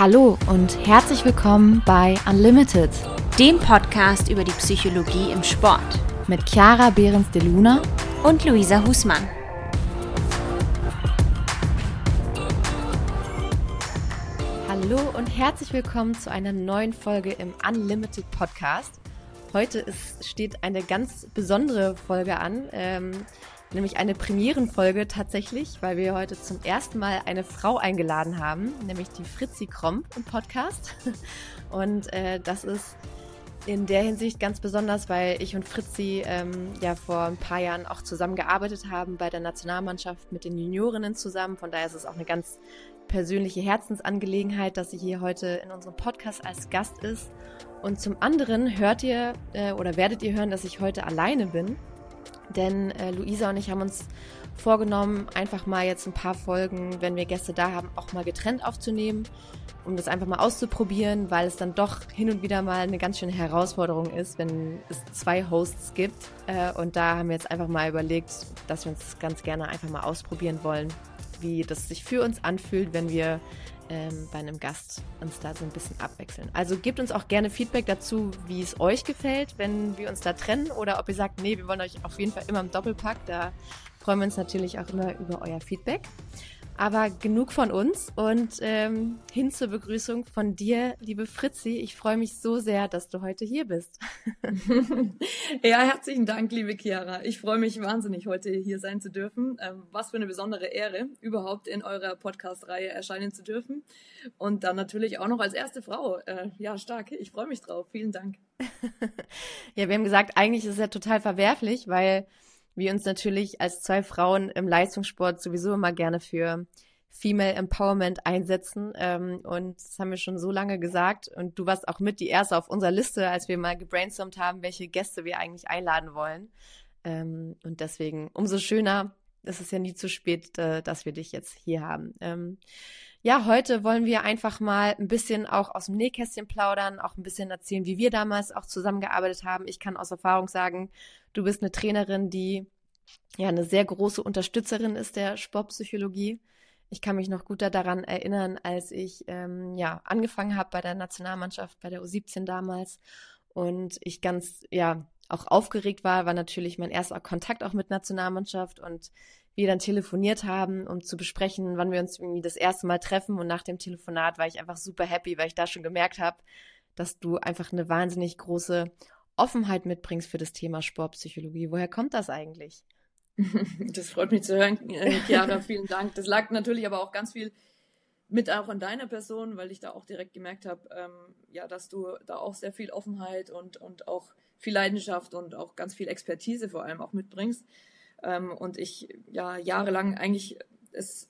Hallo und herzlich willkommen bei Unlimited, dem Podcast über die Psychologie im Sport mit Chiara Behrens de Luna und Luisa Husmann. Hallo und herzlich willkommen zu einer neuen Folge im Unlimited Podcast. Heute ist, steht eine ganz besondere Folge an. Ähm, nämlich eine Premierenfolge tatsächlich, weil wir heute zum ersten Mal eine Frau eingeladen haben, nämlich die Fritzi Kromp im Podcast. Und äh, das ist in der Hinsicht ganz besonders, weil ich und Fritzi ähm, ja vor ein paar Jahren auch zusammengearbeitet haben bei der Nationalmannschaft mit den Juniorinnen zusammen. Von daher ist es auch eine ganz persönliche Herzensangelegenheit, dass sie hier heute in unserem Podcast als Gast ist. Und zum anderen hört ihr äh, oder werdet ihr hören, dass ich heute alleine bin. Denn äh, Luisa und ich haben uns vorgenommen, einfach mal jetzt ein paar Folgen, wenn wir Gäste da haben, auch mal getrennt aufzunehmen, um das einfach mal auszuprobieren, weil es dann doch hin und wieder mal eine ganz schöne Herausforderung ist, wenn es zwei Hosts gibt. Äh, und da haben wir jetzt einfach mal überlegt, dass wir uns ganz gerne einfach mal ausprobieren wollen, wie das sich für uns anfühlt, wenn wir ähm, bei einem Gast uns da so ein bisschen abwechseln. Also gebt uns auch gerne Feedback dazu, wie es euch gefällt, wenn wir uns da trennen oder ob ihr sagt, nee, wir wollen euch auf jeden Fall immer im Doppelpack. Da freuen wir uns natürlich auch immer über euer Feedback. Aber genug von uns und ähm, hin zur Begrüßung von dir, liebe Fritzi. Ich freue mich so sehr, dass du heute hier bist. ja, herzlichen Dank, liebe Chiara. Ich freue mich wahnsinnig, heute hier sein zu dürfen. Ähm, was für eine besondere Ehre, überhaupt in eurer Podcast-Reihe erscheinen zu dürfen. Und dann natürlich auch noch als erste Frau. Äh, ja, stark. Ich freue mich drauf. Vielen Dank. ja, wir haben gesagt, eigentlich ist es ja total verwerflich, weil wir uns natürlich als zwei Frauen im Leistungssport sowieso immer gerne für Female Empowerment einsetzen. Ähm, und das haben wir schon so lange gesagt. Und du warst auch mit die erste auf unserer Liste, als wir mal gebrainstormt haben, welche Gäste wir eigentlich einladen wollen. Ähm, und deswegen umso schöner, es ist ja nie zu spät, äh, dass wir dich jetzt hier haben. Ähm, ja, heute wollen wir einfach mal ein bisschen auch aus dem Nähkästchen plaudern, auch ein bisschen erzählen, wie wir damals auch zusammengearbeitet haben. Ich kann aus Erfahrung sagen, du bist eine Trainerin, die ja eine sehr große Unterstützerin ist der Sportpsychologie. Ich kann mich noch gut daran erinnern, als ich ähm, ja angefangen habe bei der Nationalmannschaft, bei der U17 damals und ich ganz ja auch aufgeregt war, war natürlich mein erster Kontakt auch mit Nationalmannschaft und wir dann telefoniert haben, um zu besprechen, wann wir uns irgendwie das erste Mal treffen. Und nach dem Telefonat war ich einfach super happy, weil ich da schon gemerkt habe, dass du einfach eine wahnsinnig große Offenheit mitbringst für das Thema Sportpsychologie. Woher kommt das eigentlich? Das freut mich zu hören, äh, Chiara. Vielen Dank. Das lag natürlich aber auch ganz viel mit auch in deiner Person, weil ich da auch direkt gemerkt habe, ähm, ja, dass du da auch sehr viel Offenheit und, und auch viel Leidenschaft und auch ganz viel Expertise vor allem auch mitbringst. Ähm, und ich ja jahrelang eigentlich es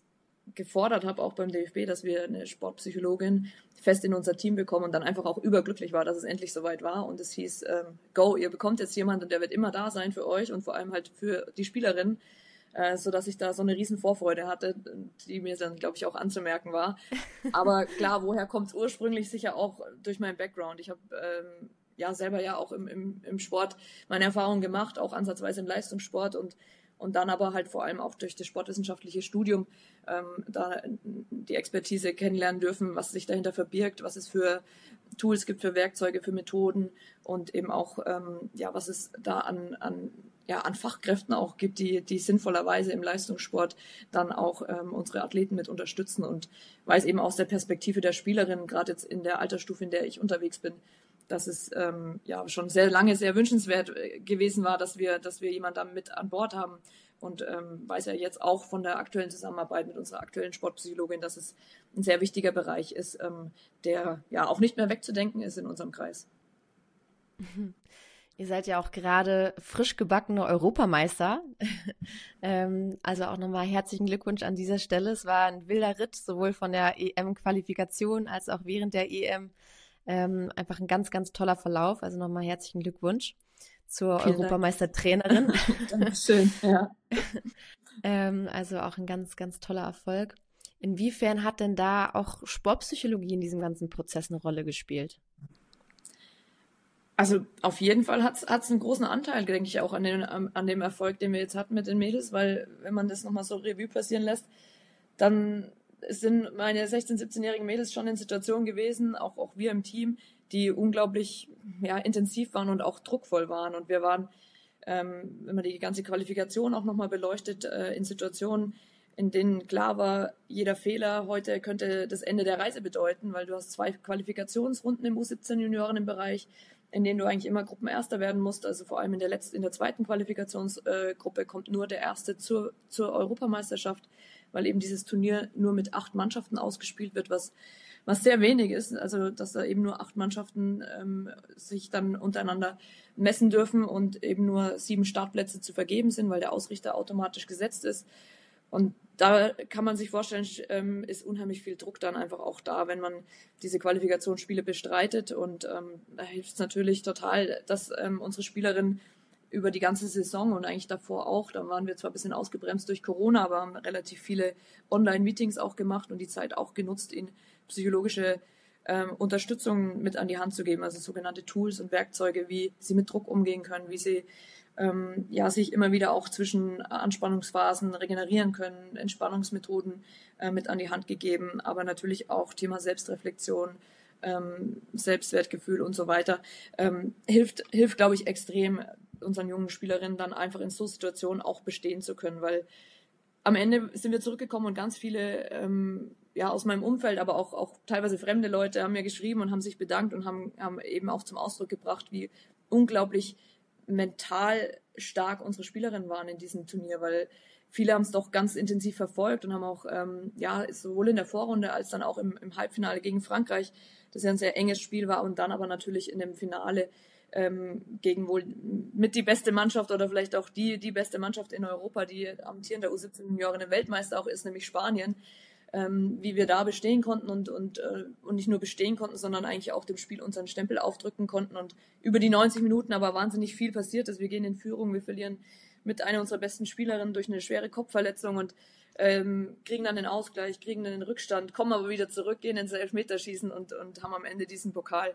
gefordert habe, auch beim DFB, dass wir eine Sportpsychologin fest in unser Team bekommen und dann einfach auch überglücklich war, dass es endlich soweit war. Und es hieß, ähm, go, ihr bekommt jetzt jemanden, der wird immer da sein für euch und vor allem halt für die Spielerin, äh, so dass ich da so eine riesen Vorfreude hatte, die mir dann, glaube ich, auch anzumerken war. Aber klar, woher kommt es ursprünglich? Sicher auch durch meinen Background. Ich habe ähm, ja selber ja auch im, im, im Sport meine Erfahrungen gemacht, auch ansatzweise im Leistungssport und und dann aber halt vor allem auch durch das sportwissenschaftliche Studium ähm, da die Expertise kennenlernen dürfen, was sich dahinter verbirgt, was es für Tools gibt, für Werkzeuge, für Methoden und eben auch, ähm, ja, was es da an, an, ja, an Fachkräften auch gibt, die, die sinnvollerweise im Leistungssport dann auch ähm, unsere Athleten mit unterstützen. Und weiß eben aus der Perspektive der Spielerin, gerade jetzt in der Altersstufe, in der ich unterwegs bin, dass es ähm, ja schon sehr lange sehr wünschenswert äh, gewesen war, dass wir, dass wir jemanden da mit an Bord haben. Und ähm, weiß ja jetzt auch von der aktuellen Zusammenarbeit mit unserer aktuellen Sportpsychologin, dass es ein sehr wichtiger Bereich ist, ähm, der ja auch nicht mehr wegzudenken ist in unserem Kreis. Ihr seid ja auch gerade frisch gebackene Europameister. ähm, also auch nochmal herzlichen Glückwunsch an dieser Stelle. Es war ein wilder Ritt, sowohl von der EM-Qualifikation als auch während der EM. Ähm, einfach ein ganz, ganz toller Verlauf. Also nochmal herzlichen Glückwunsch zur Europameistertrainerin. Dankeschön, ja. ähm, also auch ein ganz, ganz toller Erfolg. Inwiefern hat denn da auch Sportpsychologie in diesem ganzen Prozess eine Rolle gespielt? Also auf jeden Fall hat es einen großen Anteil, denke ich, auch an, den, an dem Erfolg, den wir jetzt hatten mit den Mädels, weil wenn man das nochmal so Revue passieren lässt, dann es sind meine 16-, 17-jährigen Mädels schon in Situationen gewesen, auch, auch wir im Team, die unglaublich ja, intensiv waren und auch druckvoll waren. Und wir waren, ähm, wenn man die ganze Qualifikation auch nochmal beleuchtet, äh, in Situationen, in denen klar war, jeder Fehler heute könnte das Ende der Reise bedeuten, weil du hast zwei Qualifikationsrunden im U17-Juniorenbereich, in denen du eigentlich immer Gruppenerster werden musst. Also vor allem in der letzten, in der zweiten Qualifikationsgruppe kommt nur der Erste zur, zur Europameisterschaft, weil eben dieses Turnier nur mit acht Mannschaften ausgespielt wird, was was sehr wenig ist, also dass da eben nur acht Mannschaften ähm, sich dann untereinander messen dürfen und eben nur sieben Startplätze zu vergeben sind, weil der Ausrichter automatisch gesetzt ist. Und da kann man sich vorstellen, ähm, ist unheimlich viel Druck dann einfach auch da, wenn man diese Qualifikationsspiele bestreitet. Und ähm, da hilft es natürlich total, dass ähm, unsere Spielerinnen über die ganze Saison und eigentlich davor auch, da waren wir zwar ein bisschen ausgebremst durch Corona, aber haben relativ viele Online-Meetings auch gemacht und die Zeit auch genutzt, ihnen psychologische ähm, Unterstützung mit an die Hand zu geben, also sogenannte Tools und Werkzeuge, wie sie mit Druck umgehen können, wie sie ähm, ja, sich immer wieder auch zwischen Anspannungsphasen regenerieren können, Entspannungsmethoden äh, mit an die Hand gegeben, aber natürlich auch Thema Selbstreflexion, ähm, Selbstwertgefühl und so weiter, ähm, hilft, hilft, glaube ich, extrem unseren jungen Spielerinnen dann einfach in so Situationen auch bestehen zu können, weil am Ende sind wir zurückgekommen und ganz viele ähm, ja aus meinem Umfeld, aber auch, auch teilweise fremde Leute haben mir geschrieben und haben sich bedankt und haben, haben eben auch zum Ausdruck gebracht, wie unglaublich mental stark unsere Spielerinnen waren in diesem Turnier, weil viele haben es doch ganz intensiv verfolgt und haben auch, ähm, ja, sowohl in der Vorrunde als dann auch im, im Halbfinale gegen Frankreich, das ja ein sehr enges Spiel war und dann aber natürlich in dem Finale ähm, gegen wohl mit die beste Mannschaft oder vielleicht auch die, die beste Mannschaft in Europa, die amtierende U17 Junioren Weltmeister auch ist, nämlich Spanien ähm, wie wir da bestehen konnten und, und, äh, und nicht nur bestehen konnten, sondern eigentlich auch dem Spiel unseren Stempel aufdrücken konnten. Und über die 90 Minuten aber wahnsinnig viel passiert ist. Wir gehen in Führung, wir verlieren mit einer unserer besten Spielerinnen durch eine schwere Kopfverletzung und ähm, kriegen dann den Ausgleich, kriegen dann den Rückstand, kommen aber wieder zurück, gehen ins Elfmeterschießen und, und haben am Ende diesen Pokal.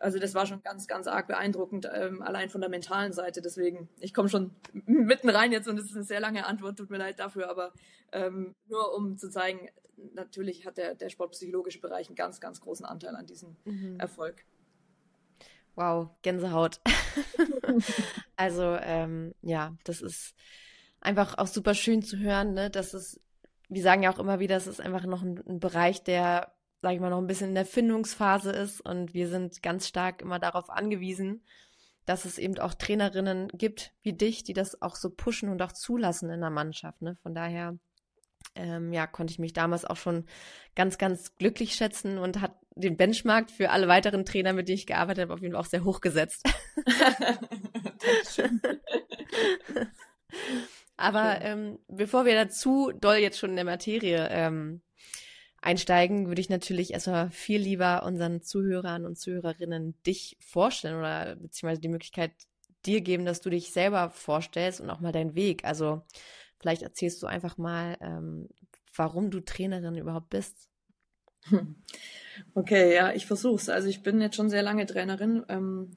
Also das war schon ganz, ganz arg beeindruckend, ähm, allein von der mentalen Seite. Deswegen, ich komme schon mitten rein jetzt und es ist eine sehr lange Antwort, tut mir leid dafür, aber ähm, nur um zu zeigen, natürlich hat der, der sportpsychologische Bereich einen ganz, ganz großen Anteil an diesem mhm. Erfolg. Wow, Gänsehaut. also ähm, ja, das ist einfach auch super schön zu hören, ne? dass es, wir sagen ja auch immer wieder, es ist einfach noch ein, ein Bereich, der, sage ich mal, noch ein bisschen in der Findungsphase ist und wir sind ganz stark immer darauf angewiesen, dass es eben auch Trainerinnen gibt wie dich, die das auch so pushen und auch zulassen in der Mannschaft. Ne? Von daher ähm, ja, konnte ich mich damals auch schon ganz, ganz glücklich schätzen und hat den Benchmark für alle weiteren Trainer, mit denen ich gearbeitet habe, auf jeden Fall auch sehr hoch gesetzt. Aber ähm, bevor wir dazu doll jetzt schon in der Materie ähm, einsteigen, würde ich natürlich erstmal viel lieber unseren Zuhörern und Zuhörerinnen dich vorstellen oder beziehungsweise die Möglichkeit dir geben, dass du dich selber vorstellst und auch mal deinen Weg. Also Vielleicht erzählst du einfach mal, ähm, warum du Trainerin überhaupt bist. Okay, ja, ich versuch's. Also ich bin jetzt schon sehr lange Trainerin, ähm,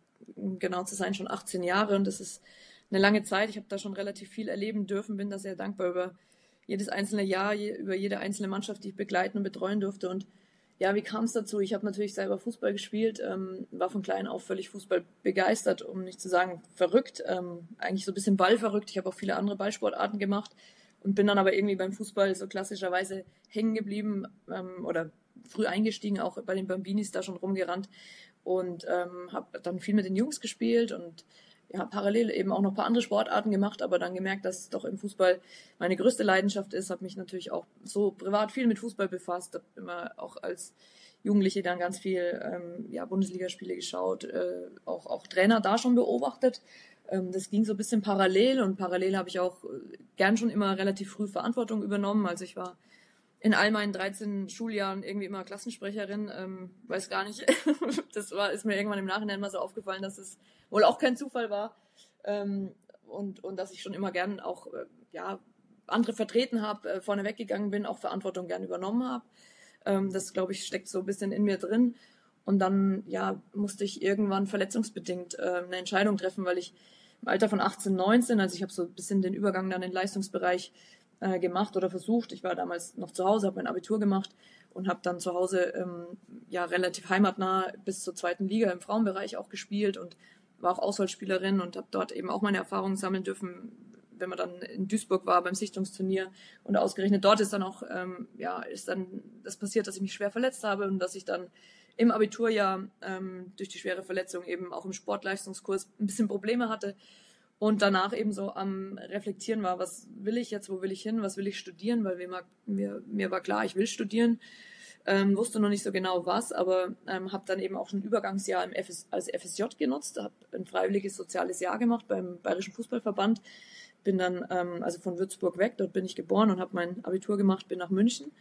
genau zu sein, schon 18 Jahre und das ist eine lange Zeit. Ich habe da schon relativ viel erleben dürfen, bin da sehr dankbar über jedes einzelne Jahr, je, über jede einzelne Mannschaft, die ich begleiten und betreuen durfte. Und ja, wie kam es dazu? Ich habe natürlich selber Fußball gespielt, ähm, war von klein auf völlig Fußball begeistert, um nicht zu sagen verrückt, ähm, eigentlich so ein bisschen ballverrückt. Ich habe auch viele andere Ballsportarten gemacht und bin dann aber irgendwie beim Fußball so klassischerweise hängen geblieben ähm, oder früh eingestiegen, auch bei den Bambinis da schon rumgerannt und ähm, habe dann viel mit den Jungs gespielt und ja, parallel eben auch noch ein paar andere Sportarten gemacht, aber dann gemerkt, dass es doch im Fußball meine größte Leidenschaft ist, habe mich natürlich auch so privat viel mit Fußball befasst, habe immer auch als Jugendliche dann ganz viel ähm, ja, Bundesligaspiele geschaut, äh, auch, auch Trainer da schon beobachtet. Ähm, das ging so ein bisschen parallel und parallel habe ich auch äh, gern schon immer relativ früh Verantwortung übernommen. Also ich war in all meinen 13 Schuljahren irgendwie immer Klassensprecherin, ähm, weiß gar nicht. das war, ist mir irgendwann im Nachhinein mal so aufgefallen, dass es wohl auch kein Zufall war. Ähm, und, und dass ich schon immer gern auch äh, ja, andere vertreten habe, äh, vorne weggegangen bin, auch Verantwortung gern übernommen habe. Ähm, das, glaube ich, steckt so ein bisschen in mir drin. Und dann ja, musste ich irgendwann verletzungsbedingt äh, eine Entscheidung treffen, weil ich im Alter von 18, 19, also ich habe so ein bisschen den Übergang dann in den Leistungsbereich äh, gemacht oder versucht. Ich war damals noch zu Hause, habe mein Abitur gemacht und habe dann zu Hause ähm, ja relativ heimatnah bis zur zweiten Liga im Frauenbereich auch gespielt und war auch Auswahlspielerin und habe dort eben auch meine Erfahrungen sammeln dürfen, wenn man dann in Duisburg war beim Sichtungsturnier und ausgerechnet dort ist dann auch ähm, ja ist dann das passiert, dass ich mich schwer verletzt habe und dass ich dann im Abiturjahr ähm, durch die schwere Verletzung eben auch im Sportleistungskurs ein bisschen Probleme hatte und danach eben so am Reflektieren war, was will ich jetzt, wo will ich hin, was will ich studieren, weil mir, mir, mir war klar, ich will studieren, ähm, wusste noch nicht so genau was, aber ähm, habe dann eben auch ein Übergangsjahr im FS, als FSJ genutzt, habe ein freiwilliges soziales Jahr gemacht beim Bayerischen Fußballverband, bin dann ähm, also von Würzburg weg, dort bin ich geboren und habe mein Abitur gemacht, bin nach München.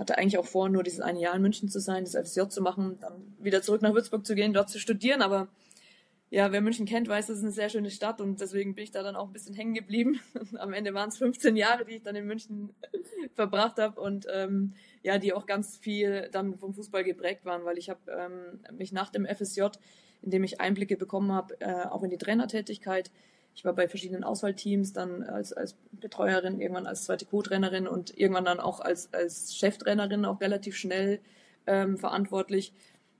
Hatte eigentlich auch vor, nur dieses eine Jahr in München zu sein, das FSJ zu machen, dann wieder zurück nach Würzburg zu gehen, dort zu studieren, aber ja, wer München kennt, weiß, das ist eine sehr schöne Stadt und deswegen bin ich da dann auch ein bisschen hängen geblieben. Am Ende waren es 15 Jahre, die ich dann in München verbracht habe und ähm, ja, die auch ganz viel dann vom Fußball geprägt waren, weil ich habe ähm, mich nach dem FSJ, in dem ich Einblicke bekommen habe, äh, auch in die Trainertätigkeit. Ich war bei verschiedenen Auswahlteams, dann als, als Betreuerin, irgendwann als zweite Co-Trainerin und irgendwann dann auch als, als Cheftrainerin auch relativ schnell ähm, verantwortlich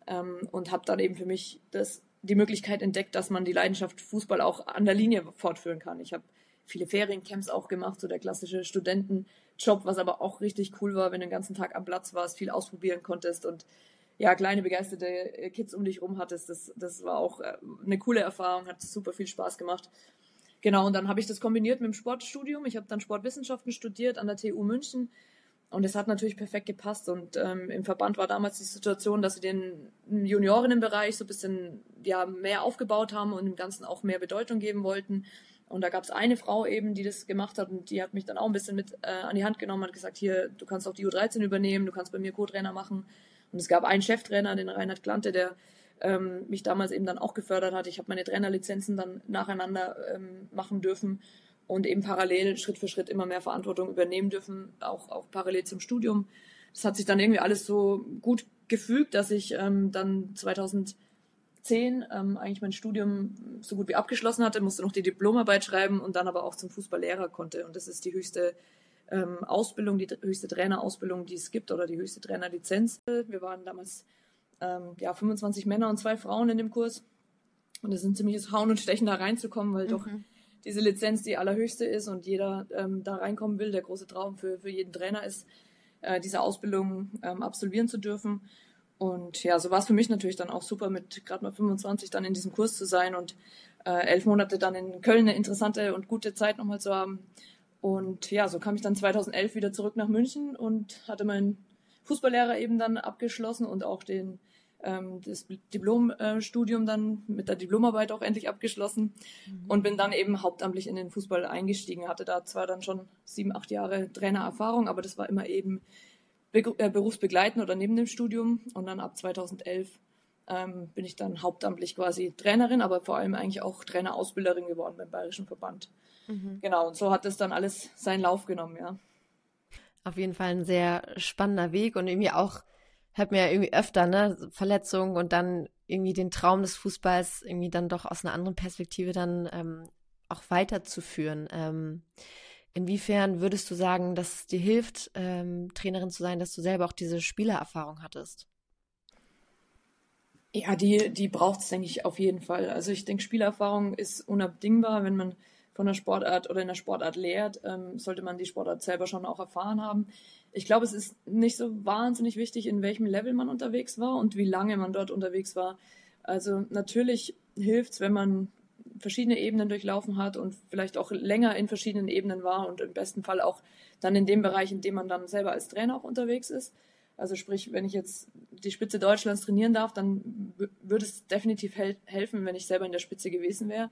ähm, und habe dann eben für mich das die Möglichkeit entdeckt, dass man die Leidenschaft Fußball auch an der Linie fortführen kann. Ich habe viele Feriencamps auch gemacht, so der klassische Studentenjob, was aber auch richtig cool war, wenn du den ganzen Tag am Platz warst, viel ausprobieren konntest und ja, kleine begeisterte Kids um dich rum hattest. Das, das war auch äh, eine coole Erfahrung, hat super viel Spaß gemacht. Genau, und dann habe ich das kombiniert mit dem Sportstudium. Ich habe dann Sportwissenschaften studiert an der TU München und es hat natürlich perfekt gepasst. Und ähm, im Verband war damals die Situation, dass sie den Juniorinnenbereich so ein bisschen ja, mehr aufgebaut haben und dem Ganzen auch mehr Bedeutung geben wollten. Und da gab es eine Frau eben, die das gemacht hat und die hat mich dann auch ein bisschen mit äh, an die Hand genommen und gesagt, hier, du kannst auch die U13 übernehmen, du kannst bei mir Co-Trainer machen. Und es gab einen Cheftrainer, den Reinhard Klante, der ähm, mich damals eben dann auch gefördert hat. Ich habe meine Trainerlizenzen dann nacheinander ähm, machen dürfen und eben parallel Schritt für Schritt immer mehr Verantwortung übernehmen dürfen, auch, auch parallel zum Studium. Das hat sich dann irgendwie alles so gut gefügt, dass ich ähm, dann 2010 ähm, eigentlich mein Studium so gut wie abgeschlossen hatte, musste noch die Diplomarbeit schreiben und dann aber auch zum Fußballlehrer konnte. Und das ist die höchste ähm, Ausbildung, die höchste Trainerausbildung, die es gibt oder die höchste Trainerlizenz. Wir waren damals ähm, ja 25 Männer und zwei Frauen in dem Kurs und es ist ein ziemliches Hauen und Stechen da reinzukommen, weil mhm. doch diese Lizenz die allerhöchste ist und jeder ähm, da reinkommen will. Der große Traum für, für jeden Trainer ist, äh, diese Ausbildung ähm, absolvieren zu dürfen. Und ja, so war es für mich natürlich dann auch super, mit gerade mal 25 dann in diesem Kurs zu sein und äh, elf Monate dann in Köln eine interessante und gute Zeit nochmal zu haben. Und ja, so kam ich dann 2011 wieder zurück nach München und hatte meinen Fußballlehrer eben dann abgeschlossen und auch den ähm, das Diplomstudium dann mit der Diplomarbeit auch endlich abgeschlossen mhm. und bin dann eben hauptamtlich in den Fußball eingestiegen. Hatte da zwar dann schon sieben, acht Jahre Trainererfahrung, aber das war immer eben äh, berufsbegleitend oder neben dem Studium. Und dann ab 2011 ähm, bin ich dann hauptamtlich quasi Trainerin, aber vor allem eigentlich auch Trainerausbilderin geworden beim Bayerischen Verband. Mhm. Genau, und so hat das dann alles seinen Lauf genommen, ja. Auf jeden Fall ein sehr spannender Weg und irgendwie auch hört mir ja irgendwie öfter, ne, Verletzungen und dann irgendwie den Traum des Fußballs irgendwie dann doch aus einer anderen Perspektive dann ähm, auch weiterzuführen. Ähm, inwiefern würdest du sagen, dass es dir hilft, ähm, Trainerin zu sein, dass du selber auch diese Spielererfahrung hattest? Ja, die, die braucht es, denke ich, auf jeden Fall. Also ich denke, Spielerfahrung ist unabdingbar, wenn man von der Sportart oder in der Sportart lehrt, ähm, sollte man die Sportart selber schon auch erfahren haben ich glaube, es ist nicht so wahnsinnig wichtig, in welchem Level man unterwegs war und wie lange man dort unterwegs war. Also natürlich hilft es, wenn man verschiedene Ebenen durchlaufen hat und vielleicht auch länger in verschiedenen Ebenen war und im besten Fall auch dann in dem Bereich, in dem man dann selber als Trainer auch unterwegs ist. Also sprich, wenn ich jetzt die Spitze Deutschlands trainieren darf, dann würde es definitiv hel helfen, wenn ich selber in der Spitze gewesen wäre.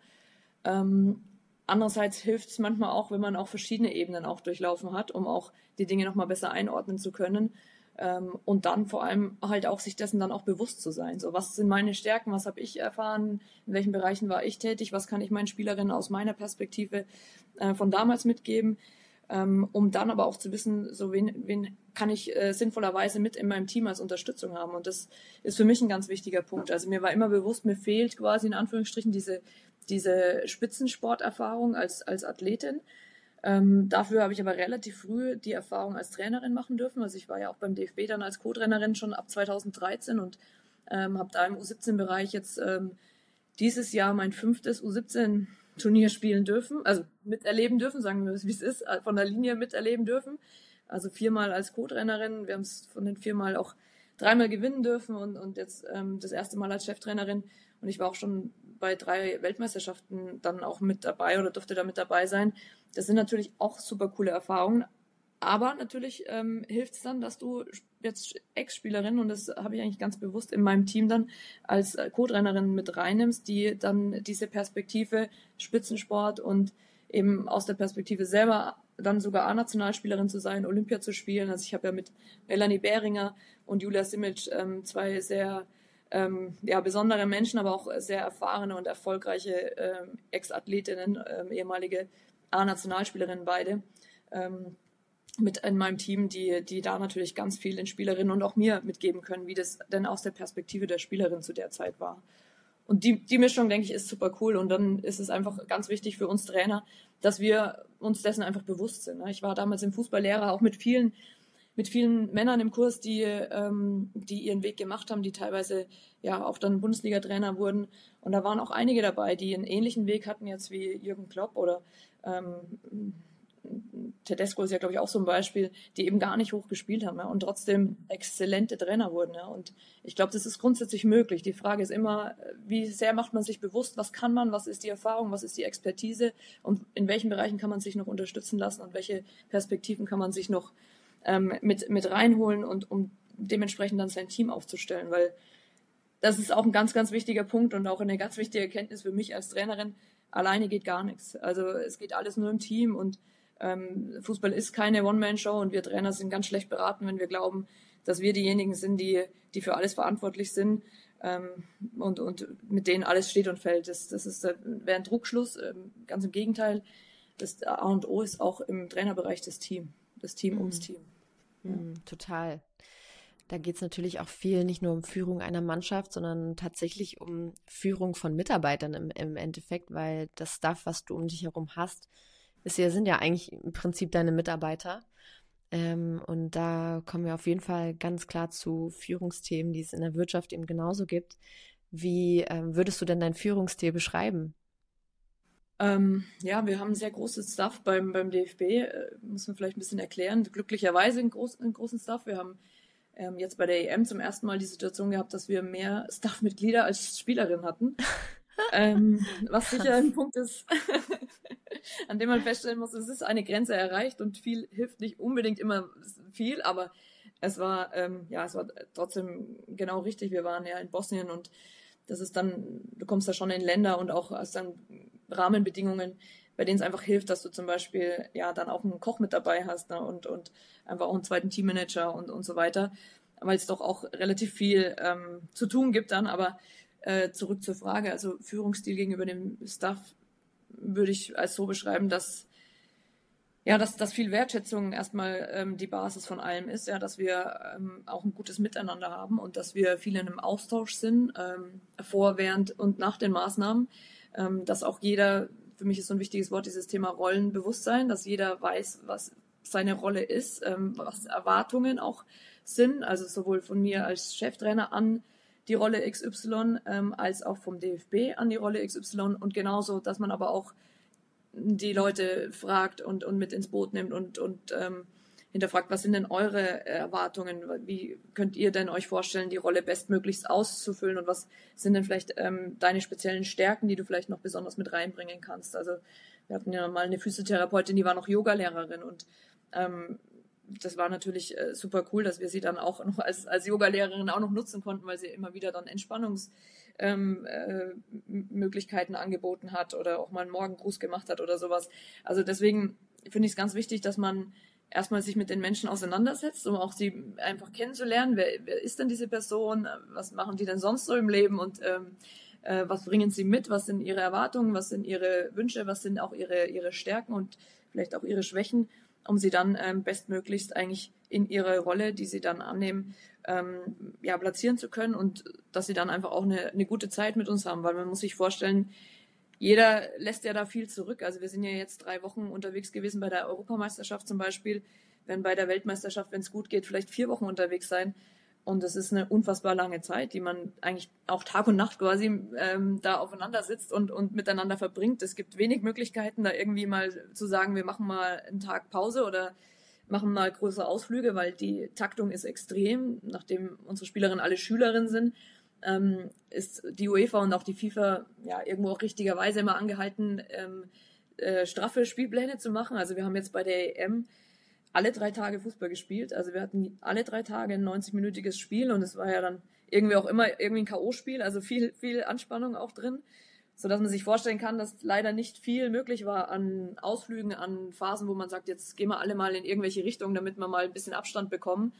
Ähm, Andererseits hilft es manchmal auch, wenn man auch verschiedene Ebenen auch durchlaufen hat, um auch die Dinge nochmal besser einordnen zu können. Ähm, und dann vor allem halt auch sich dessen dann auch bewusst zu sein. So, was sind meine Stärken, was habe ich erfahren, in welchen Bereichen war ich tätig, was kann ich meinen Spielerinnen aus meiner Perspektive äh, von damals mitgeben, ähm, um dann aber auch zu wissen, so wen, wen kann ich äh, sinnvollerweise mit in meinem Team als Unterstützung haben. Und das ist für mich ein ganz wichtiger Punkt. Also mir war immer bewusst, mir fehlt quasi in Anführungsstrichen diese diese Spitzensporterfahrung als, als Athletin. Ähm, dafür habe ich aber relativ früh die Erfahrung als Trainerin machen dürfen. Also ich war ja auch beim DFB dann als Co-Trainerin schon ab 2013 und ähm, habe da im U17-Bereich jetzt ähm, dieses Jahr mein fünftes U17-Turnier spielen dürfen, also miterleben dürfen, sagen wir es wie es ist, äh, von der Linie miterleben dürfen. Also viermal als Co-Trainerin, wir haben es von den viermal auch dreimal gewinnen dürfen und, und jetzt ähm, das erste Mal als Cheftrainerin. Und ich war auch schon bei drei Weltmeisterschaften dann auch mit dabei oder durfte da mit dabei sein. Das sind natürlich auch super coole Erfahrungen. Aber natürlich ähm, hilft es dann, dass du jetzt Ex-Spielerin, und das habe ich eigentlich ganz bewusst in meinem Team dann als äh, Co-Trainerin mit reinnimmst, die dann diese Perspektive Spitzensport und eben aus der Perspektive selber dann sogar A-Nationalspielerin zu sein, Olympia zu spielen. Also ich habe ja mit Melanie Behringer und Julia Simic ähm, zwei sehr ähm, ja, besondere Menschen, aber auch sehr erfahrene und erfolgreiche ähm, Ex-Athletinnen, ähm, ehemalige A-Nationalspielerinnen beide. Ähm, mit in meinem Team, die, die da natürlich ganz viel den Spielerinnen und auch mir mitgeben können, wie das denn aus der Perspektive der Spielerin zu der Zeit war. Und die, die Mischung, denke ich, ist super cool. Und dann ist es einfach ganz wichtig für uns Trainer, dass wir uns dessen einfach bewusst sind. Ich war damals im Fußballlehrer auch mit vielen, mit vielen Männern im Kurs, die, ähm, die ihren Weg gemacht haben, die teilweise ja auch dann Bundesliga-Trainer wurden. Und da waren auch einige dabei, die einen ähnlichen Weg hatten jetzt wie Jürgen Klopp oder ähm, Tedesco ist ja, glaube ich, auch so ein Beispiel, die eben gar nicht hoch gespielt haben ja, und trotzdem exzellente Trainer wurden. Ja. Und ich glaube, das ist grundsätzlich möglich. Die Frage ist immer, wie sehr macht man sich bewusst, was kann man, was ist die Erfahrung, was ist die Expertise und in welchen Bereichen kann man sich noch unterstützen lassen und welche Perspektiven kann man sich noch ähm, mit, mit reinholen und um dementsprechend dann sein Team aufzustellen. Weil das ist auch ein ganz, ganz wichtiger Punkt und auch eine ganz wichtige Erkenntnis für mich als Trainerin. Alleine geht gar nichts. Also es geht alles nur im Team und ähm, Fußball ist keine One-Man-Show und wir Trainer sind ganz schlecht beraten, wenn wir glauben, dass wir diejenigen sind, die, die für alles verantwortlich sind ähm, und, und mit denen alles steht und fällt. Das, das ist, äh, wäre ein Druckschluss. Ähm, ganz im Gegenteil. Das A und O ist auch im Trainerbereich das Team. Das Team mhm. ums Team. Ja. Mhm, total. Da geht es natürlich auch viel nicht nur um Führung einer Mannschaft, sondern tatsächlich um Führung von Mitarbeitern im, im Endeffekt, weil das Stuff, was du um dich herum hast, ist ja, sind ja eigentlich im Prinzip deine Mitarbeiter. Ähm, und da kommen wir auf jeden Fall ganz klar zu Führungsthemen, die es in der Wirtschaft eben genauso gibt. Wie ähm, würdest du denn dein Führungsstil beschreiben? Ähm, ja, wir haben sehr großes Stuff beim, beim DFB, äh, muss man vielleicht ein bisschen erklären. Glücklicherweise einen, groß, einen großen Stuff. Wir haben ähm, jetzt bei der EM zum ersten Mal die Situation gehabt, dass wir mehr Staff-Mitglieder als Spielerin hatten. ähm, was sicher ein Punkt ist, an dem man feststellen muss, es ist eine Grenze erreicht und viel hilft nicht unbedingt immer viel, aber es war, ähm, ja, es war trotzdem genau richtig. Wir waren ja in Bosnien und das ist dann, du kommst da schon in Länder und auch hast dann Rahmenbedingungen, bei denen es einfach hilft, dass du zum Beispiel ja dann auch einen Koch mit dabei hast ne, und, und einfach auch einen zweiten Teammanager und, und so weiter, weil es doch auch relativ viel ähm, zu tun gibt dann, aber äh, zurück zur Frage, also Führungsstil gegenüber dem Staff würde ich als so beschreiben, dass ja, dass, dass viel Wertschätzung erstmal ähm, die Basis von allem ist, ja, dass wir ähm, auch ein gutes Miteinander haben und dass wir viel in einem Austausch sind, ähm, vor, während und nach den Maßnahmen, ähm, dass auch jeder, für mich ist so ein wichtiges Wort dieses Thema Rollenbewusstsein, dass jeder weiß, was seine Rolle ist, ähm, was Erwartungen auch sind, also sowohl von mir als Cheftrainer an die Rolle XY ähm, als auch vom DFB an die Rolle XY und genauso, dass man aber auch die Leute fragt und, und mit ins Boot nimmt und, und ähm, hinterfragt, was sind denn eure Erwartungen? Wie könnt ihr denn euch vorstellen, die Rolle bestmöglichst auszufüllen und was sind denn vielleicht ähm, deine speziellen Stärken, die du vielleicht noch besonders mit reinbringen kannst? Also wir hatten ja mal eine Physiotherapeutin, die war noch Yogalehrerin und ähm, das war natürlich äh, super cool, dass wir sie dann auch noch als, als Yoga-Lehrerin auch noch nutzen konnten, weil sie immer wieder dann Entspannungsmöglichkeiten ähm, äh, angeboten hat oder auch mal einen Morgengruß gemacht hat oder sowas. Also deswegen finde ich es ganz wichtig, dass man erstmal sich mit den Menschen auseinandersetzt, um auch sie einfach kennenzulernen. Wer, wer ist denn diese Person? Was machen die denn sonst so im Leben? Und ähm, äh, was bringen sie mit? Was sind ihre Erwartungen? Was sind ihre Wünsche? Was sind auch ihre, ihre Stärken und vielleicht auch ihre Schwächen? um sie dann ähm, bestmöglichst eigentlich in ihre Rolle, die sie dann annehmen, ähm, ja, platzieren zu können und dass sie dann einfach auch eine, eine gute Zeit mit uns haben, weil man muss sich vorstellen, jeder lässt ja da viel zurück. Also wir sind ja jetzt drei Wochen unterwegs gewesen bei der Europameisterschaft zum Beispiel. Wenn bei der Weltmeisterschaft, wenn es gut geht, vielleicht vier Wochen unterwegs sein. Und das ist eine unfassbar lange Zeit, die man eigentlich auch Tag und Nacht quasi ähm, da aufeinander sitzt und, und miteinander verbringt. Es gibt wenig Möglichkeiten, da irgendwie mal zu sagen, wir machen mal einen Tag Pause oder machen mal größere Ausflüge, weil die Taktung ist extrem, nachdem unsere Spielerinnen alle Schülerinnen sind ähm, ist die UEFA und auch die FIFA ja irgendwo auch richtigerweise immer angehalten, ähm, äh, straffe Spielpläne zu machen. Also wir haben jetzt bei der EM alle drei Tage Fußball gespielt. Also wir hatten alle drei Tage ein 90-minütiges Spiel und es war ja dann irgendwie auch immer irgendwie ein K.O.-Spiel, also viel, viel Anspannung auch drin, so dass man sich vorstellen kann, dass leider nicht viel möglich war an Ausflügen, an Phasen, wo man sagt, jetzt gehen wir alle mal in irgendwelche Richtungen, damit wir mal ein bisschen Abstand bekommen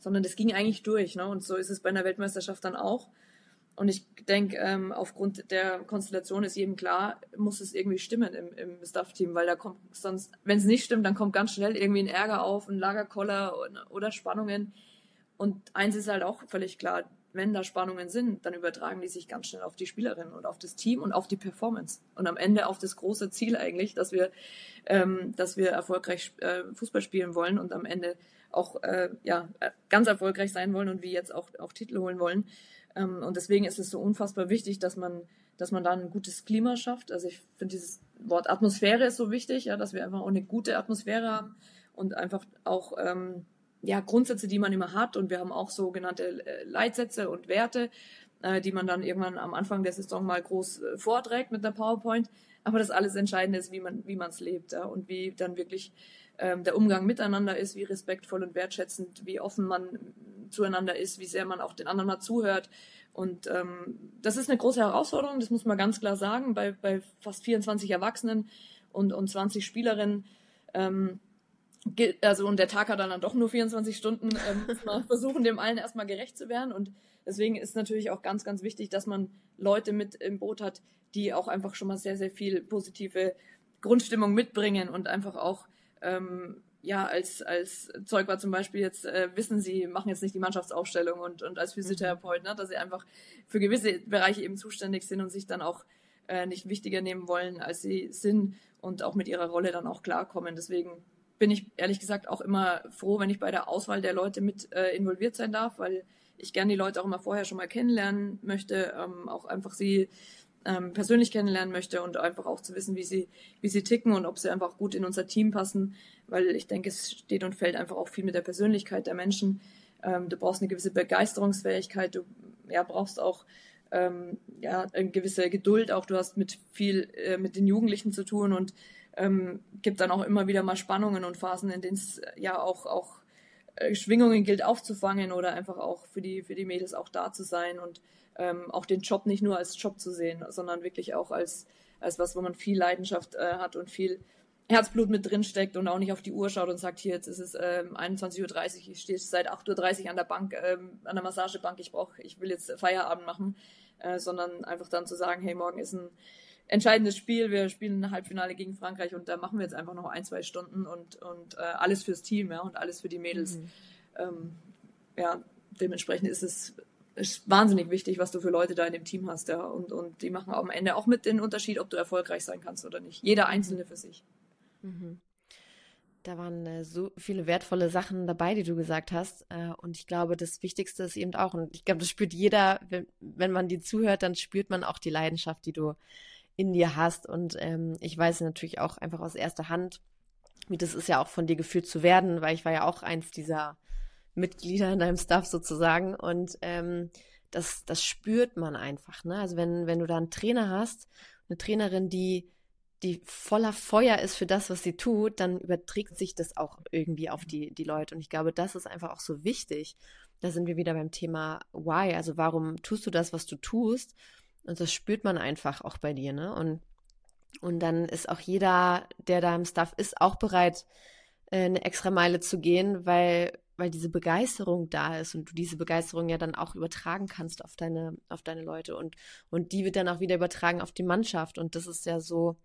sondern das ging eigentlich durch. Ne? Und so ist es bei einer Weltmeisterschaft dann auch. Und ich denke, ähm, aufgrund der Konstellation ist jedem klar, muss es irgendwie stimmen im, im Staff-Team, weil da kommt sonst, wenn es nicht stimmt, dann kommt ganz schnell irgendwie ein Ärger auf, ein Lagerkoller oder Spannungen. Und eins ist halt auch völlig klar, wenn da Spannungen sind, dann übertragen die sich ganz schnell auf die Spielerinnen und auf das Team und auf die Performance und am Ende auf das große Ziel eigentlich, dass wir, ähm, dass wir erfolgreich äh, Fußball spielen wollen und am Ende auch äh, ja, ganz erfolgreich sein wollen und wie jetzt auch, auch Titel holen wollen. Ähm, und deswegen ist es so unfassbar wichtig, dass man, dass man da ein gutes Klima schafft. Also ich finde dieses Wort Atmosphäre ist so wichtig, ja, dass wir einfach auch eine gute Atmosphäre haben und einfach auch ähm, ja, Grundsätze, die man immer hat. Und wir haben auch sogenannte äh, Leitsätze und Werte, äh, die man dann irgendwann am Anfang der Saison mal groß äh, vorträgt mit einer PowerPoint. Aber das alles Entscheidende ist, wie man wie man es lebt ja, und wie dann wirklich ähm, der Umgang miteinander ist, wie respektvoll und wertschätzend, wie offen man zueinander ist, wie sehr man auch den anderen mal zuhört. Und ähm, das ist eine große Herausforderung, das muss man ganz klar sagen, bei, bei fast 24 Erwachsenen und, und 20 Spielerinnen. Ähm, also und der Tag hat dann, doch nur 24 Stunden, ähm, muss man versuchen, dem allen erstmal gerecht zu werden. Und deswegen ist natürlich auch ganz, ganz wichtig, dass man Leute mit im Boot hat, die auch einfach schon mal sehr, sehr viel positive Grundstimmung mitbringen und einfach auch ähm, ja, als, als Zeug war zum Beispiel jetzt, äh, wissen sie, machen jetzt nicht die Mannschaftsaufstellung und, und als Physiotherapeut, ne, dass sie einfach für gewisse Bereiche eben zuständig sind und sich dann auch äh, nicht wichtiger nehmen wollen, als sie sind und auch mit ihrer Rolle dann auch klarkommen. Deswegen bin ich ehrlich gesagt auch immer froh, wenn ich bei der Auswahl der Leute mit äh, involviert sein darf, weil ich gerne die Leute auch immer vorher schon mal kennenlernen möchte, ähm, auch einfach sie ähm, persönlich kennenlernen möchte und einfach auch zu wissen, wie sie, wie sie ticken und ob sie einfach gut in unser Team passen, weil ich denke, es steht und fällt einfach auch viel mit der Persönlichkeit der Menschen. Ähm, du brauchst eine gewisse Begeisterungsfähigkeit, du ja, brauchst auch ähm, ja, eine gewisse Geduld, auch du hast mit viel äh, mit den Jugendlichen zu tun und ähm, gibt dann auch immer wieder mal Spannungen und Phasen, in denen es äh, ja auch, auch äh, Schwingungen gilt aufzufangen oder einfach auch für die, für die Mädels auch da zu sein und ähm, auch den Job nicht nur als Job zu sehen, sondern wirklich auch als, als was, wo man viel Leidenschaft äh, hat und viel Herzblut mit drin steckt und auch nicht auf die Uhr schaut und sagt, hier, jetzt ist es ähm, 21.30 Uhr, ich stehe seit 8.30 Uhr an der Bank, ähm, an der Massagebank, ich brauche, ich will jetzt Feierabend machen, äh, sondern einfach dann zu sagen, hey, morgen ist ein entscheidendes Spiel, wir spielen ein Halbfinale gegen Frankreich und da machen wir jetzt einfach noch ein, zwei Stunden und, und äh, alles fürs Team, ja, und alles für die Mädels. Mhm. Ähm, ja, dementsprechend ist es ist wahnsinnig wichtig, was du für Leute da in dem Team hast, ja. Und, und die machen am Ende auch mit den Unterschied, ob du erfolgreich sein kannst oder nicht. Jeder Einzelne für sich. Mhm. Da waren äh, so viele wertvolle Sachen dabei, die du gesagt hast. Äh, und ich glaube, das Wichtigste ist eben auch, und ich glaube, das spürt jeder, wenn, wenn man dir zuhört, dann spürt man auch die Leidenschaft, die du in dir hast. Und ähm, ich weiß natürlich auch einfach aus erster Hand, wie das ist ja auch von dir geführt zu werden, weil ich war ja auch eins dieser Mitglieder in deinem Staff sozusagen. Und ähm, das, das spürt man einfach. Ne? Also wenn, wenn du da einen Trainer hast, eine Trainerin, die, die voller Feuer ist für das, was sie tut, dann überträgt sich das auch irgendwie auf die, die Leute. Und ich glaube, das ist einfach auch so wichtig. Da sind wir wieder beim Thema Why. Also warum tust du das, was du tust? Und das spürt man einfach auch bei dir, ne? Und, und dann ist auch jeder, der da im Staff ist, auch bereit, äh, eine extra Meile zu gehen, weil weil diese Begeisterung da ist und du diese Begeisterung ja dann auch übertragen kannst auf deine, auf deine Leute und, und die wird dann auch wieder übertragen auf die Mannschaft. Und das ist ja so,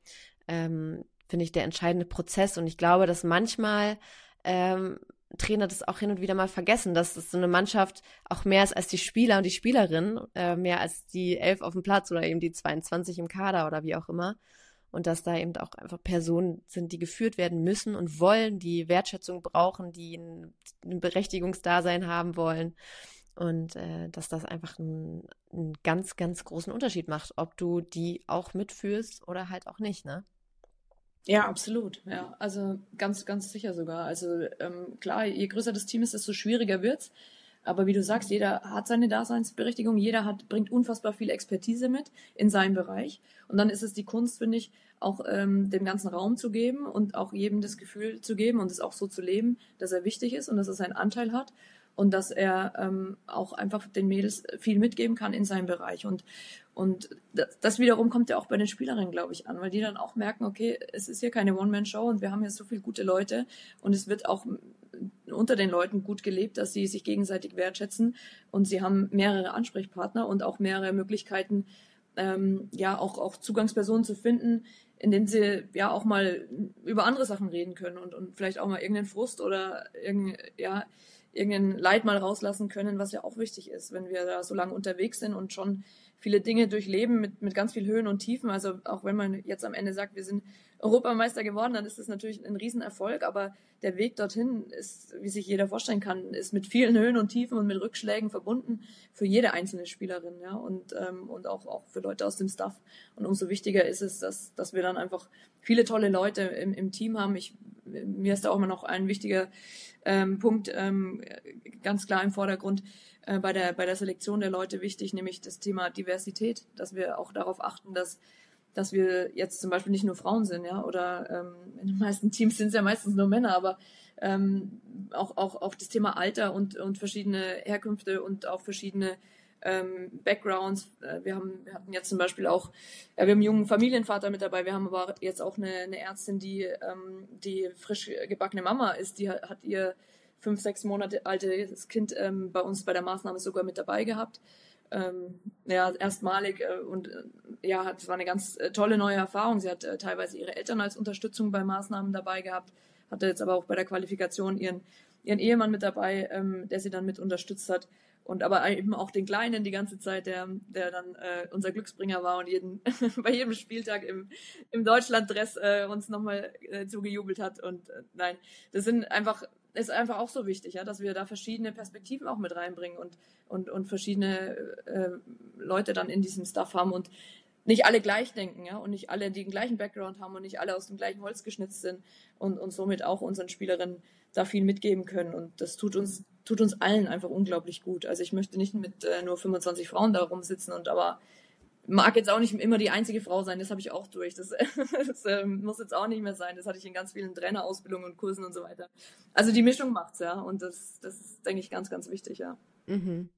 ähm, finde ich, der entscheidende Prozess. Und ich glaube, dass manchmal ähm, Trainer das auch hin und wieder mal vergessen, dass es so eine Mannschaft auch mehr ist als die Spieler und die Spielerinnen, äh, mehr als die elf auf dem Platz oder eben die 22 im Kader oder wie auch immer. Und dass da eben auch einfach Personen sind, die geführt werden müssen und wollen, die Wertschätzung brauchen, die ein, ein Berechtigungsdasein haben wollen. Und äh, dass das einfach einen, einen ganz, ganz großen Unterschied macht, ob du die auch mitführst oder halt auch nicht, ne? Ja, absolut. Ja, also ganz, ganz sicher sogar. Also ähm, klar, je größer das Team ist, desto schwieriger wird's. Aber wie du sagst, jeder hat seine Daseinsberechtigung, jeder hat, bringt unfassbar viel Expertise mit in seinem Bereich. Und dann ist es die Kunst, finde ich, auch ähm, dem ganzen Raum zu geben und auch jedem das Gefühl zu geben und es auch so zu leben, dass er wichtig ist und dass er seinen Anteil hat und dass er ähm, auch einfach den Mädels viel mitgeben kann in seinem Bereich. Und, und das, das wiederum kommt ja auch bei den Spielerinnen, glaube ich, an, weil die dann auch merken, okay, es ist hier keine One-Man-Show und wir haben hier so viele gute Leute und es wird auch unter den Leuten gut gelebt, dass sie sich gegenseitig wertschätzen und sie haben mehrere Ansprechpartner und auch mehrere Möglichkeiten, ähm, ja, auch, auch Zugangspersonen zu finden, in denen sie ja auch mal über andere Sachen reden können und, und vielleicht auch mal irgendeinen Frust oder irgendein, ja, irgendein Leid mal rauslassen können, was ja auch wichtig ist, wenn wir da so lange unterwegs sind und schon viele Dinge durchleben mit, mit ganz viel Höhen und Tiefen. Also auch wenn man jetzt am Ende sagt, wir sind Europameister geworden, dann ist das natürlich ein Riesenerfolg, aber der Weg dorthin ist, wie sich jeder vorstellen kann, ist mit vielen Höhen und Tiefen und mit Rückschlägen verbunden für jede einzelne Spielerin, ja, und, ähm, und auch, auch für Leute aus dem Staff. Und umso wichtiger ist es, dass, dass wir dann einfach viele tolle Leute im, im Team haben. Ich, mir ist da auch immer noch ein wichtiger ähm, Punkt ähm, ganz klar im Vordergrund äh, bei, der, bei der Selektion der Leute wichtig, nämlich das Thema Diversität, dass wir auch darauf achten, dass dass wir jetzt zum Beispiel nicht nur Frauen sind, ja, oder ähm, in den meisten Teams sind es ja meistens nur Männer, aber ähm, auch, auch, auch das Thema Alter und, und verschiedene Herkünfte und auch verschiedene ähm, Backgrounds. Äh, wir, haben, wir hatten jetzt zum Beispiel auch, ja, wir haben einen jungen Familienvater mit dabei, wir haben aber jetzt auch eine, eine Ärztin, die, ähm, die frisch gebackene Mama ist, die hat, hat ihr fünf, sechs Monate altes Kind ähm, bei uns bei der Maßnahme sogar mit dabei gehabt. Ähm, ja, erstmalig äh, und äh, ja, es war eine ganz äh, tolle neue Erfahrung. Sie hat äh, teilweise ihre Eltern als Unterstützung bei Maßnahmen dabei gehabt, hatte jetzt aber auch bei der Qualifikation ihren, ihren Ehemann mit dabei, ähm, der sie dann mit unterstützt hat und aber eben auch den Kleinen die ganze Zeit, der, der dann äh, unser Glücksbringer war und jeden, bei jedem Spieltag im, im Deutschlanddress äh, uns nochmal zugejubelt hat. Und nein, das sind einfach, ist einfach auch so wichtig, ja, dass wir da verschiedene Perspektiven auch mit reinbringen und, und, und verschiedene äh, Leute dann in diesem Stuff haben und nicht alle gleich denken, ja, und nicht alle den gleichen Background haben und nicht alle aus dem gleichen Holz geschnitzt sind und, und somit auch unseren Spielerinnen da viel mitgeben können. Und das tut uns, tut uns allen einfach unglaublich gut. Also ich möchte nicht mit äh, nur 25 Frauen da rumsitzen und aber mag jetzt auch nicht immer die einzige Frau sein, das habe ich auch durch. Das, das äh, muss jetzt auch nicht mehr sein. Das hatte ich in ganz vielen Trainerausbildungen und Kursen und so weiter. Also die Mischung macht's, ja. Und das, das ist, denke ich, ganz, ganz wichtig, ja. Mhm.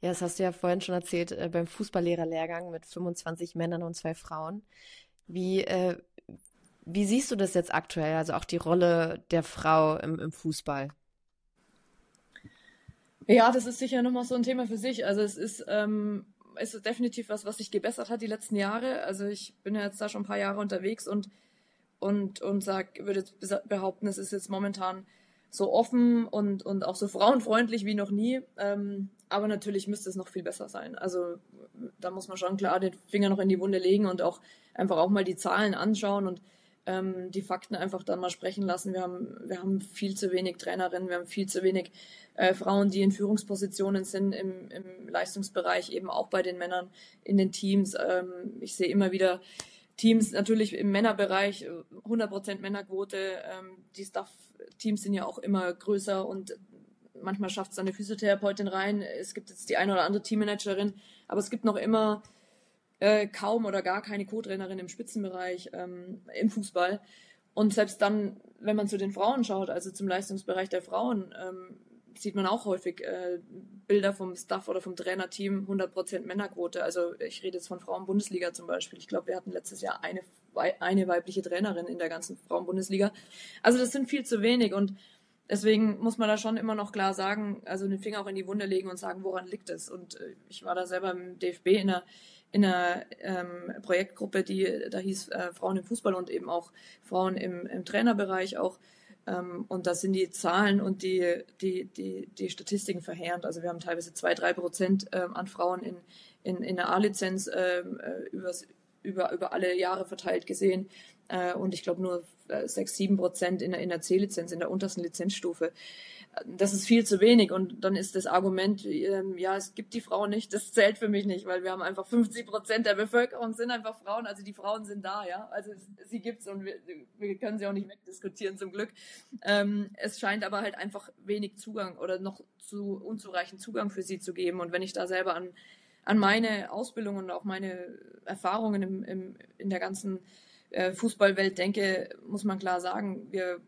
Ja, das hast du ja vorhin schon erzählt, äh, beim Fußballlehrerlehrgang mit 25 Männern und zwei Frauen. Wie, äh, wie siehst du das jetzt aktuell, also auch die Rolle der Frau im, im Fußball? Ja, das ist sicher nochmal so ein Thema für sich. Also es ist, ähm, ist definitiv was, was sich gebessert hat die letzten Jahre. Also ich bin ja jetzt da schon ein paar Jahre unterwegs und, und, und sag, würde jetzt behaupten, es ist jetzt momentan so offen und, und auch so frauenfreundlich wie noch nie. Ähm, aber natürlich müsste es noch viel besser sein. Also da muss man schon klar den Finger noch in die Wunde legen und auch einfach auch mal die Zahlen anschauen und ähm, die Fakten einfach dann mal sprechen lassen. Wir haben, wir haben viel zu wenig Trainerinnen, wir haben viel zu wenig äh, Frauen, die in Führungspositionen sind im, im Leistungsbereich, eben auch bei den Männern in den Teams. Ähm, ich sehe immer wieder Teams natürlich im Männerbereich, 100% Männerquote. Ähm, die Staff-Teams sind ja auch immer größer und manchmal schafft es eine Physiotherapeutin rein. Es gibt jetzt die eine oder andere Teammanagerin, aber es gibt noch immer äh, kaum oder gar keine Co-Trainerin im Spitzenbereich ähm, im Fußball. Und selbst dann, wenn man zu den Frauen schaut, also zum Leistungsbereich der Frauen, ähm, sieht man auch häufig äh, Bilder vom Staff oder vom Trainerteam, 100% Männerquote. Also ich rede jetzt von Frauen-Bundesliga zum Beispiel. Ich glaube, wir hatten letztes Jahr eine, eine weibliche Trainerin in der ganzen Frauen-Bundesliga. Also das sind viel zu wenig und deswegen muss man da schon immer noch klar sagen, also den Finger auch in die Wunde legen und sagen, woran liegt es. Und äh, ich war da selber im DFB in einer in einer ähm, Projektgruppe, die da hieß äh, Frauen im Fußball und eben auch Frauen im, im Trainerbereich auch Ähm, und da sind die Zahlen und die, die, die, die Statistiken verheerend. Also wir haben teilweise zwei, drei Prozent ähm, an Frauen in, in, in der A-Lizenz ähm, äh, übers, über, über alle Jahre verteilt gesehen. Äh, und ich glaube nur äh, sechs, sieben Prozent in der, in der C-Lizenz, in der untersten Lizenzstufe das ist viel zu wenig. Und dann ist das Argument, ähm, ja, es gibt die Frauen nicht, das zählt für mich nicht, weil wir haben einfach 50 Prozent der Bevölkerung sind einfach Frauen. Also die Frauen sind da, ja. Also sie gibt's und wir, wir können sie auch nicht wegdiskutieren, zum Glück. Ähm, es scheint aber halt einfach wenig Zugang oder noch zu unzureichend Zugang für sie zu geben. Und wenn ich da selber an, an meine Ausbildung und auch meine Erfahrungen im, im, in der ganzen äh, Fußballwelt denke, muss man klar sagen, wir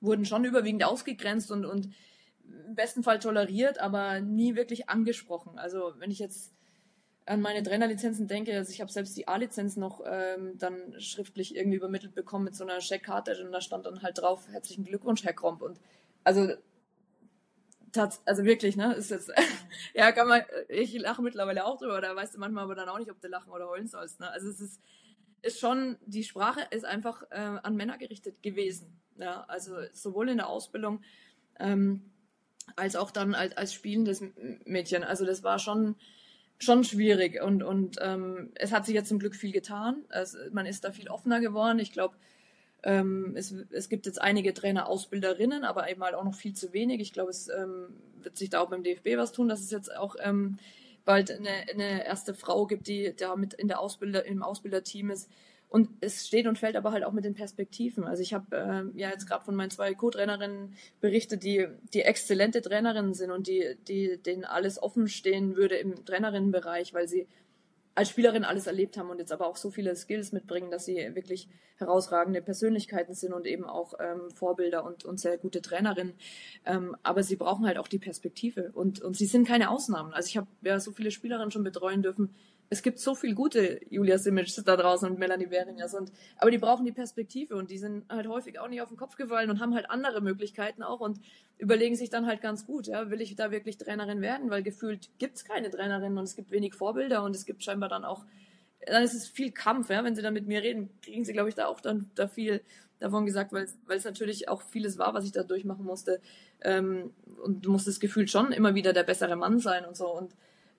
wurden schon überwiegend ausgegrenzt und, und im besten Fall toleriert, aber nie wirklich angesprochen. Also wenn ich jetzt an meine Trainerlizenzen denke, also ich habe selbst die A-Lizenz noch ähm, dann schriftlich irgendwie übermittelt bekommen mit so einer Checkkarte und da stand dann halt drauf, herzlichen Glückwunsch, Herr Kromp. Und also tats also wirklich, ne, ist jetzt, ja, kann man, ich lache mittlerweile auch drüber, da weißt du manchmal aber dann auch nicht, ob du lachen oder heulen sollst, ne. Also es ist, ist schon, die Sprache ist einfach äh, an Männer gerichtet gewesen. Ja, also sowohl in der Ausbildung ähm, als auch dann als, als spielendes Mädchen. Also das war schon schon schwierig und und ähm, es hat sich jetzt zum Glück viel getan. Es, man ist da viel offener geworden. Ich glaube, ähm, es, es gibt jetzt einige Trainer, Ausbilderinnen, aber eben halt auch noch viel zu wenig. Ich glaube, es ähm, wird sich da auch beim DFB was tun, dass es jetzt auch ähm, bald eine, eine erste Frau gibt, die da mit in der Ausbilder im Ausbilderteam ist. Und es steht und fällt aber halt auch mit den Perspektiven. Also ich habe äh, ja jetzt gerade von meinen zwei Co-Trainerinnen berichtet, die, die exzellente Trainerinnen sind und die, die denen alles offen stehen würde im Trainerinnenbereich, weil sie als Spielerin alles erlebt haben und jetzt aber auch so viele Skills mitbringen, dass sie wirklich herausragende Persönlichkeiten sind und eben auch ähm, Vorbilder und, und sehr gute Trainerinnen. Ähm, aber sie brauchen halt auch die Perspektive und, und sie sind keine Ausnahmen. Also ich habe ja so viele Spielerinnen schon betreuen dürfen, es gibt so viel gute Julia Simic da draußen und Melanie Beringers und aber die brauchen die Perspektive und die sind halt häufig auch nicht auf den Kopf gefallen und haben halt andere Möglichkeiten auch und überlegen sich dann halt ganz gut, ja, will ich da wirklich Trainerin werden, weil gefühlt gibt's keine Trainerin und es gibt wenig Vorbilder und es gibt scheinbar dann auch dann ist es viel Kampf, ja, wenn sie dann mit mir reden, kriegen sie glaube ich da auch dann da viel davon gesagt, weil es natürlich auch vieles war, was ich da durchmachen musste. Ähm, und du musstest gefühlt schon immer wieder der bessere Mann sein und so und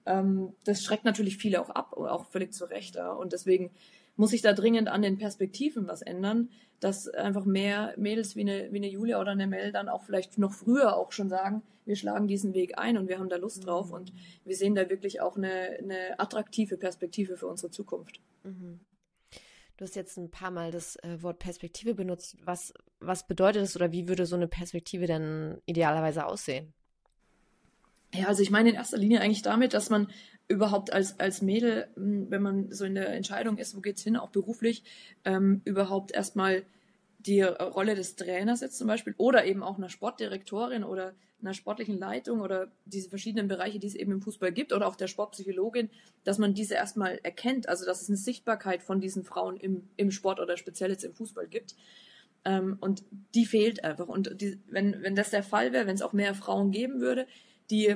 ähm, das schreckt natürlich viele auch ab, auch völlig zu Recht. Ja. Und deswegen muss sich da dringend an den Perspektiven was ändern, dass einfach mehr Mädels wie eine, wie eine Julia oder eine Mel dann auch vielleicht noch früher auch schon sagen, wir schlagen diesen Weg ein und wir haben da Lust drauf mhm. und wir sehen da wirklich auch eine, eine attraktive Perspektive für unsere Zukunft. Mhm. Du hast jetzt ein paar Mal das äh, Wort Perspektive benutzt. Was, was bedeutet es oder wie würde so eine Perspektive denn idealerweise aussehen? Ja, also ich meine in erster Linie eigentlich damit, dass man überhaupt als, als Mädel, hm, wenn man so in der Entscheidung ist, wo geht's hin, auch beruflich, ähm, überhaupt erstmal die Rolle des Trainers jetzt zum Beispiel oder eben auch einer Sportdirektorin oder einer sportlichen Leitung oder diese verschiedenen Bereiche, die es eben im Fußball gibt oder auch der Sportpsychologin, dass man diese erstmal erkennt, also dass es eine Sichtbarkeit von diesen Frauen im, im Sport oder speziell jetzt im Fußball gibt. Ähm, und die fehlt einfach. Und die, wenn, wenn das der Fall wäre, wenn es auch mehr Frauen geben würde, die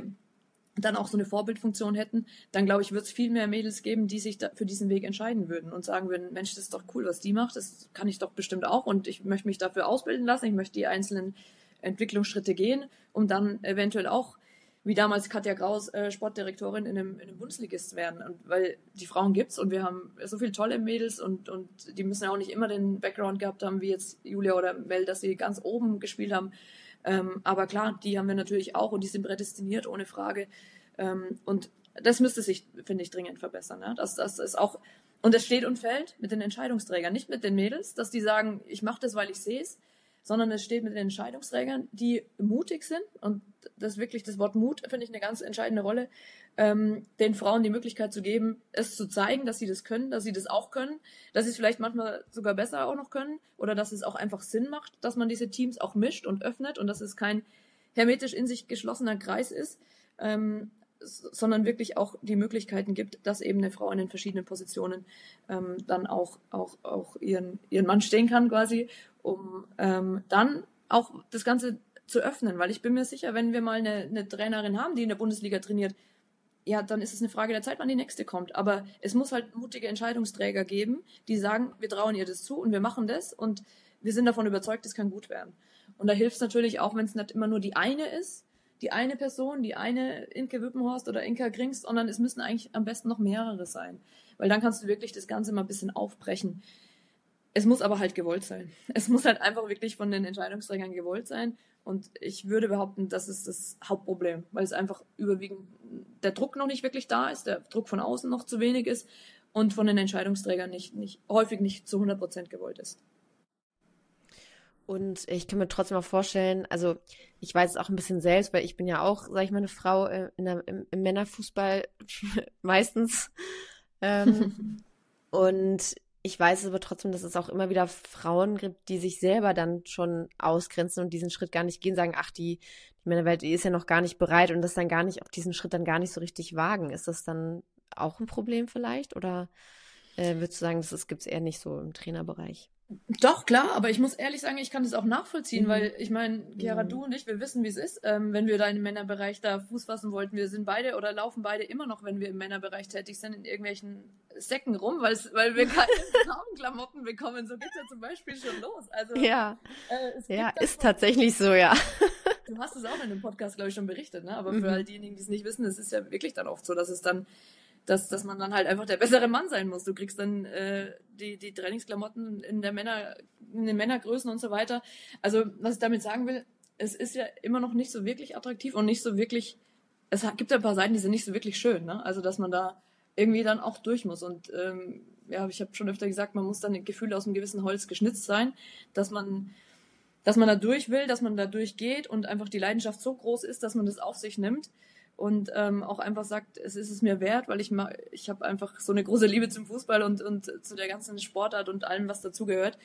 dann auch so eine Vorbildfunktion hätten, dann glaube ich, wird es viel mehr Mädels geben, die sich für diesen Weg entscheiden würden und sagen würden, Mensch, das ist doch cool, was die macht, das kann ich doch bestimmt auch und ich möchte mich dafür ausbilden lassen, ich möchte die einzelnen Entwicklungsschritte gehen, um dann eventuell auch, wie damals Katja Graus, äh, Sportdirektorin in einem, in einem Bundesligist werden. Und weil die Frauen gibt's und wir haben so viele tolle Mädels und, und die müssen ja auch nicht immer den Background gehabt haben, wie jetzt Julia oder Mel, dass sie ganz oben gespielt haben. Ähm, aber klar, die haben wir natürlich auch und die sind prädestiniert, ohne Frage. Ähm, und das müsste sich, finde ich, dringend verbessern. Ja? Das, das ist auch, und es steht und fällt mit den Entscheidungsträgern, nicht mit den Mädels, dass die sagen, ich mache das, weil ich sehe es, sondern es steht mit den Entscheidungsträgern, die mutig sind. Und das wirklich, das Wort Mut finde ich eine ganz entscheidende Rolle, ähm, den Frauen die Möglichkeit zu geben, es zu zeigen, dass sie das können, dass sie das auch können, dass sie es vielleicht manchmal sogar besser auch noch können oder dass es auch einfach Sinn macht, dass man diese Teams auch mischt und öffnet und dass es kein hermetisch in sich geschlossener Kreis ist, ähm, sondern wirklich auch die Möglichkeiten gibt, dass eben eine Frau in den verschiedenen Positionen ähm, dann auch, auch, auch ihren, ihren Mann stehen kann quasi um ähm, dann auch das Ganze zu öffnen, weil ich bin mir sicher, wenn wir mal eine, eine Trainerin haben, die in der Bundesliga trainiert, ja, dann ist es eine Frage der Zeit, wann die nächste kommt. Aber es muss halt mutige Entscheidungsträger geben, die sagen, wir trauen ihr das zu und wir machen das und wir sind davon überzeugt, es kann gut werden. Und da hilft es natürlich auch, wenn es nicht immer nur die eine ist, die eine Person, die eine Inke Wippenhorst oder Inka Grings, sondern es müssen eigentlich am besten noch mehrere sein. Weil dann kannst du wirklich das Ganze mal ein bisschen aufbrechen. Es muss aber halt gewollt sein. Es muss halt einfach wirklich von den Entscheidungsträgern gewollt sein. Und ich würde behaupten, das ist das Hauptproblem, weil es einfach überwiegend der Druck noch nicht wirklich da ist, der Druck von außen noch zu wenig ist und von den Entscheidungsträgern nicht, nicht häufig nicht zu 100 Prozent gewollt ist. Und ich kann mir trotzdem auch vorstellen, also ich weiß es auch ein bisschen selbst, weil ich bin ja auch, sag ich mal, eine Frau äh, der, im, im, Männerfußball meistens. Ähm, und ich weiß aber trotzdem, dass es auch immer wieder Frauen gibt, die sich selber dann schon ausgrenzen und diesen Schritt gar nicht gehen, sagen, ach, die, die Männerwelt die ist ja noch gar nicht bereit und das dann gar nicht, auch diesen Schritt dann gar nicht so richtig wagen. Ist das dann auch ein Problem vielleicht? Oder äh, würdest du sagen, das gibt es eher nicht so im Trainerbereich? Doch, klar, aber ich muss ehrlich sagen, ich kann das auch nachvollziehen, mhm. weil ich meine, Chiara, mhm. du und ich, wir wissen, wie es ist. Ähm, wenn wir da im Männerbereich da Fuß fassen wollten, wir sind beide oder laufen beide immer noch, wenn wir im Männerbereich tätig sind, in irgendwelchen Säcken rum, weil wir keine Frauenklamotten bekommen. So geht es ja zum Beispiel schon los. Also, ja, äh, ja ist tatsächlich so, ja. Du hast es auch in dem Podcast, glaube ich, schon berichtet, ne? aber mhm. für all diejenigen, die es nicht wissen, es ist ja wirklich dann oft so, dass es dann dass, dass man dann halt einfach der bessere Mann sein muss. Du kriegst dann äh, die, die Trainingsklamotten in der Männer, in den Männergrößen und so weiter. Also, was ich damit sagen will, es ist ja immer noch nicht so wirklich attraktiv und nicht so wirklich, es gibt ja ein paar Seiten, die sind nicht so wirklich schön, ne? Also, dass man da irgendwie dann auch durch muss. Und ähm, ja, ich habe schon öfter gesagt, man muss dann ein Gefühl aus einem gewissen Holz geschnitzt sein, dass man dass man da durch will, dass man da durchgeht und einfach die Leidenschaft so groß ist, dass man das auf sich nimmt und ähm, auch einfach sagt, es ist es mir wert, weil ich ma ich habe einfach so eine große Liebe zum Fußball und, und zu der ganzen Sportart und allem, was dazugehört,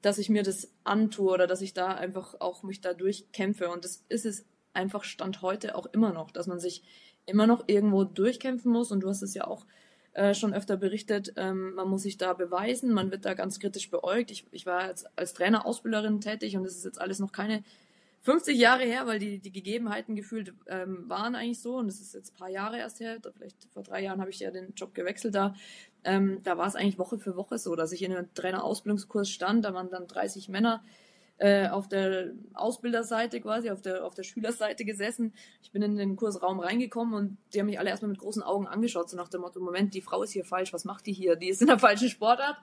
dass ich mir das antue oder dass ich da einfach auch mich da durchkämpfe. Und das ist es einfach Stand heute auch immer noch, dass man sich immer noch irgendwo durchkämpfen muss. Und du hast es ja auch äh, schon öfter berichtet, ähm, man muss sich da beweisen, man wird da ganz kritisch beäugt. Ich, ich war jetzt als Trainer, Ausbilderin tätig und das ist jetzt alles noch keine 50 Jahre her, weil die, die Gegebenheiten gefühlt ähm, waren eigentlich so und das ist jetzt ein paar Jahre erst her, vielleicht vor drei Jahren habe ich ja den Job gewechselt da. Ähm, da war es eigentlich Woche für Woche so, dass ich in einem Trainerausbildungskurs stand, da waren dann 30 Männer äh, auf der Ausbilderseite quasi, auf der, auf der Schülerseite gesessen. Ich bin in den Kursraum reingekommen und die haben mich alle erstmal mit großen Augen angeschaut, so nach dem Motto, Moment, die Frau ist hier falsch, was macht die hier? Die ist in der falschen Sportart.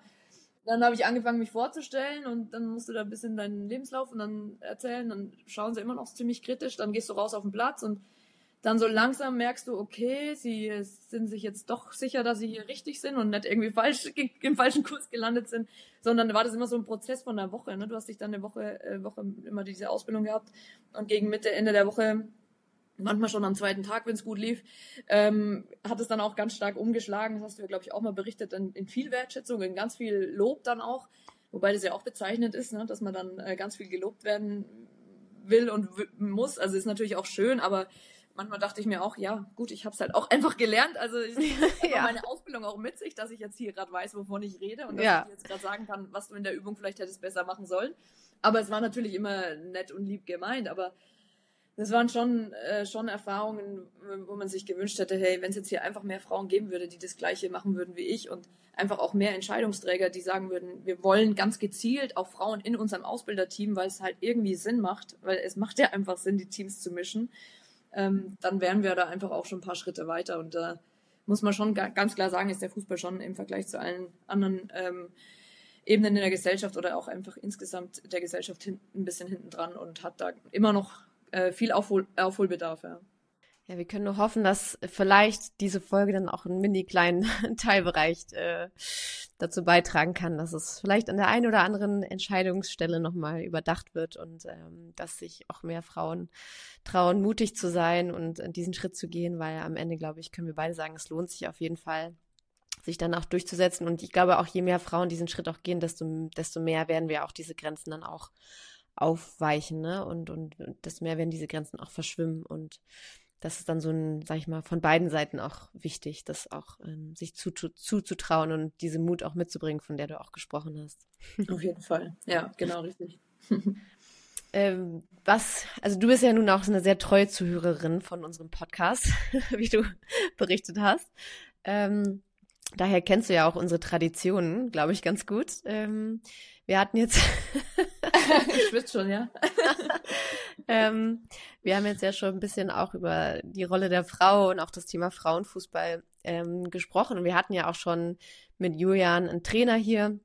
Dann habe ich angefangen, mich vorzustellen und dann musst du da ein bisschen deinen Lebenslauf und dann erzählen. Dann schauen sie immer noch ziemlich kritisch. Dann gehst du raus auf den Platz und dann so langsam merkst du, okay, sie sind sich jetzt doch sicher, dass sie hier richtig sind und nicht irgendwie falsch im falschen Kurs gelandet sind, sondern war das immer so ein Prozess von einer Woche. Ne? Du hast dich dann eine Woche, äh, Woche immer diese Ausbildung gehabt und gegen Mitte, Ende der Woche manchmal schon am zweiten Tag, wenn es gut lief, ähm, hat es dann auch ganz stark umgeschlagen. Das hast du ja, glaube ich, auch mal berichtet, in, in, viel Wertschätzung, in ganz viel Lob dann auch. Wobei das ja auch bezeichnet ist, ne, dass man dann äh, ganz viel gelobt werden will und muss. Also ist natürlich auch schön, aber manchmal dachte ich mir auch, ja, gut, ich habe es halt auch einfach gelernt. Also ich ja. meine Ausbildung auch mit sich, dass ich jetzt hier gerade weiß, wovon ich rede und dass ja. ich jetzt gerade sagen kann, was du in der Übung vielleicht hättest besser machen sollen. Aber es war natürlich immer nett und lieb gemeint, aber das waren schon, äh, schon Erfahrungen, wo man sich gewünscht hätte, hey, wenn es jetzt hier einfach mehr Frauen geben würde, die das Gleiche machen würden wie ich und einfach auch mehr Entscheidungsträger, die sagen würden, wir wollen ganz gezielt auch Frauen in unserem Ausbilderteam, weil es halt irgendwie Sinn macht, weil es macht ja einfach Sinn, die Teams zu mischen, ähm, dann wären wir da einfach auch schon ein paar Schritte weiter und da muss man schon ganz klar sagen, ist der Fußball schon im Vergleich zu allen anderen ähm, Ebenen in der Gesellschaft oder auch einfach insgesamt der Gesellschaft hin, ein bisschen hinten dran und hat da immer noch äh, viel Aufhol Aufholbedarf, ja. Ja, wir können nur hoffen, dass vielleicht diese Folge dann auch einen mini kleinen Teilbereich äh, dazu beitragen kann, dass es vielleicht an der einen oder anderen Entscheidungsstelle nochmal überdacht wird und ähm, dass sich auch mehr Frauen trauen, mutig zu sein und diesen Schritt zu gehen, weil am Ende, glaube ich, können wir beide sagen, es lohnt sich auf jeden Fall, sich dann auch durchzusetzen. Und ich glaube auch, je mehr Frauen diesen Schritt auch gehen, desto, desto mehr werden wir auch diese Grenzen dann auch aufweichen, ne? Und, und, und desto mehr werden diese Grenzen auch verschwimmen. Und das ist dann so ein, sag ich mal, von beiden Seiten auch wichtig, das auch ähm, sich zu, zu, zuzutrauen und diese Mut auch mitzubringen, von der du auch gesprochen hast. Auf jeden Fall. Ja, genau richtig. ähm, was, also du bist ja nun auch eine sehr treue Zuhörerin von unserem Podcast, wie du berichtet hast. Ähm, daher kennst du ja auch unsere Traditionen, glaube ich, ganz gut. Ähm, wir hatten jetzt schwitze schon, ja. ähm, wir haben jetzt ja schon ein bisschen auch über die Rolle der Frau und auch das Thema Frauenfußball ähm, gesprochen. Und wir hatten ja auch schon mit Julian einen Trainer hier,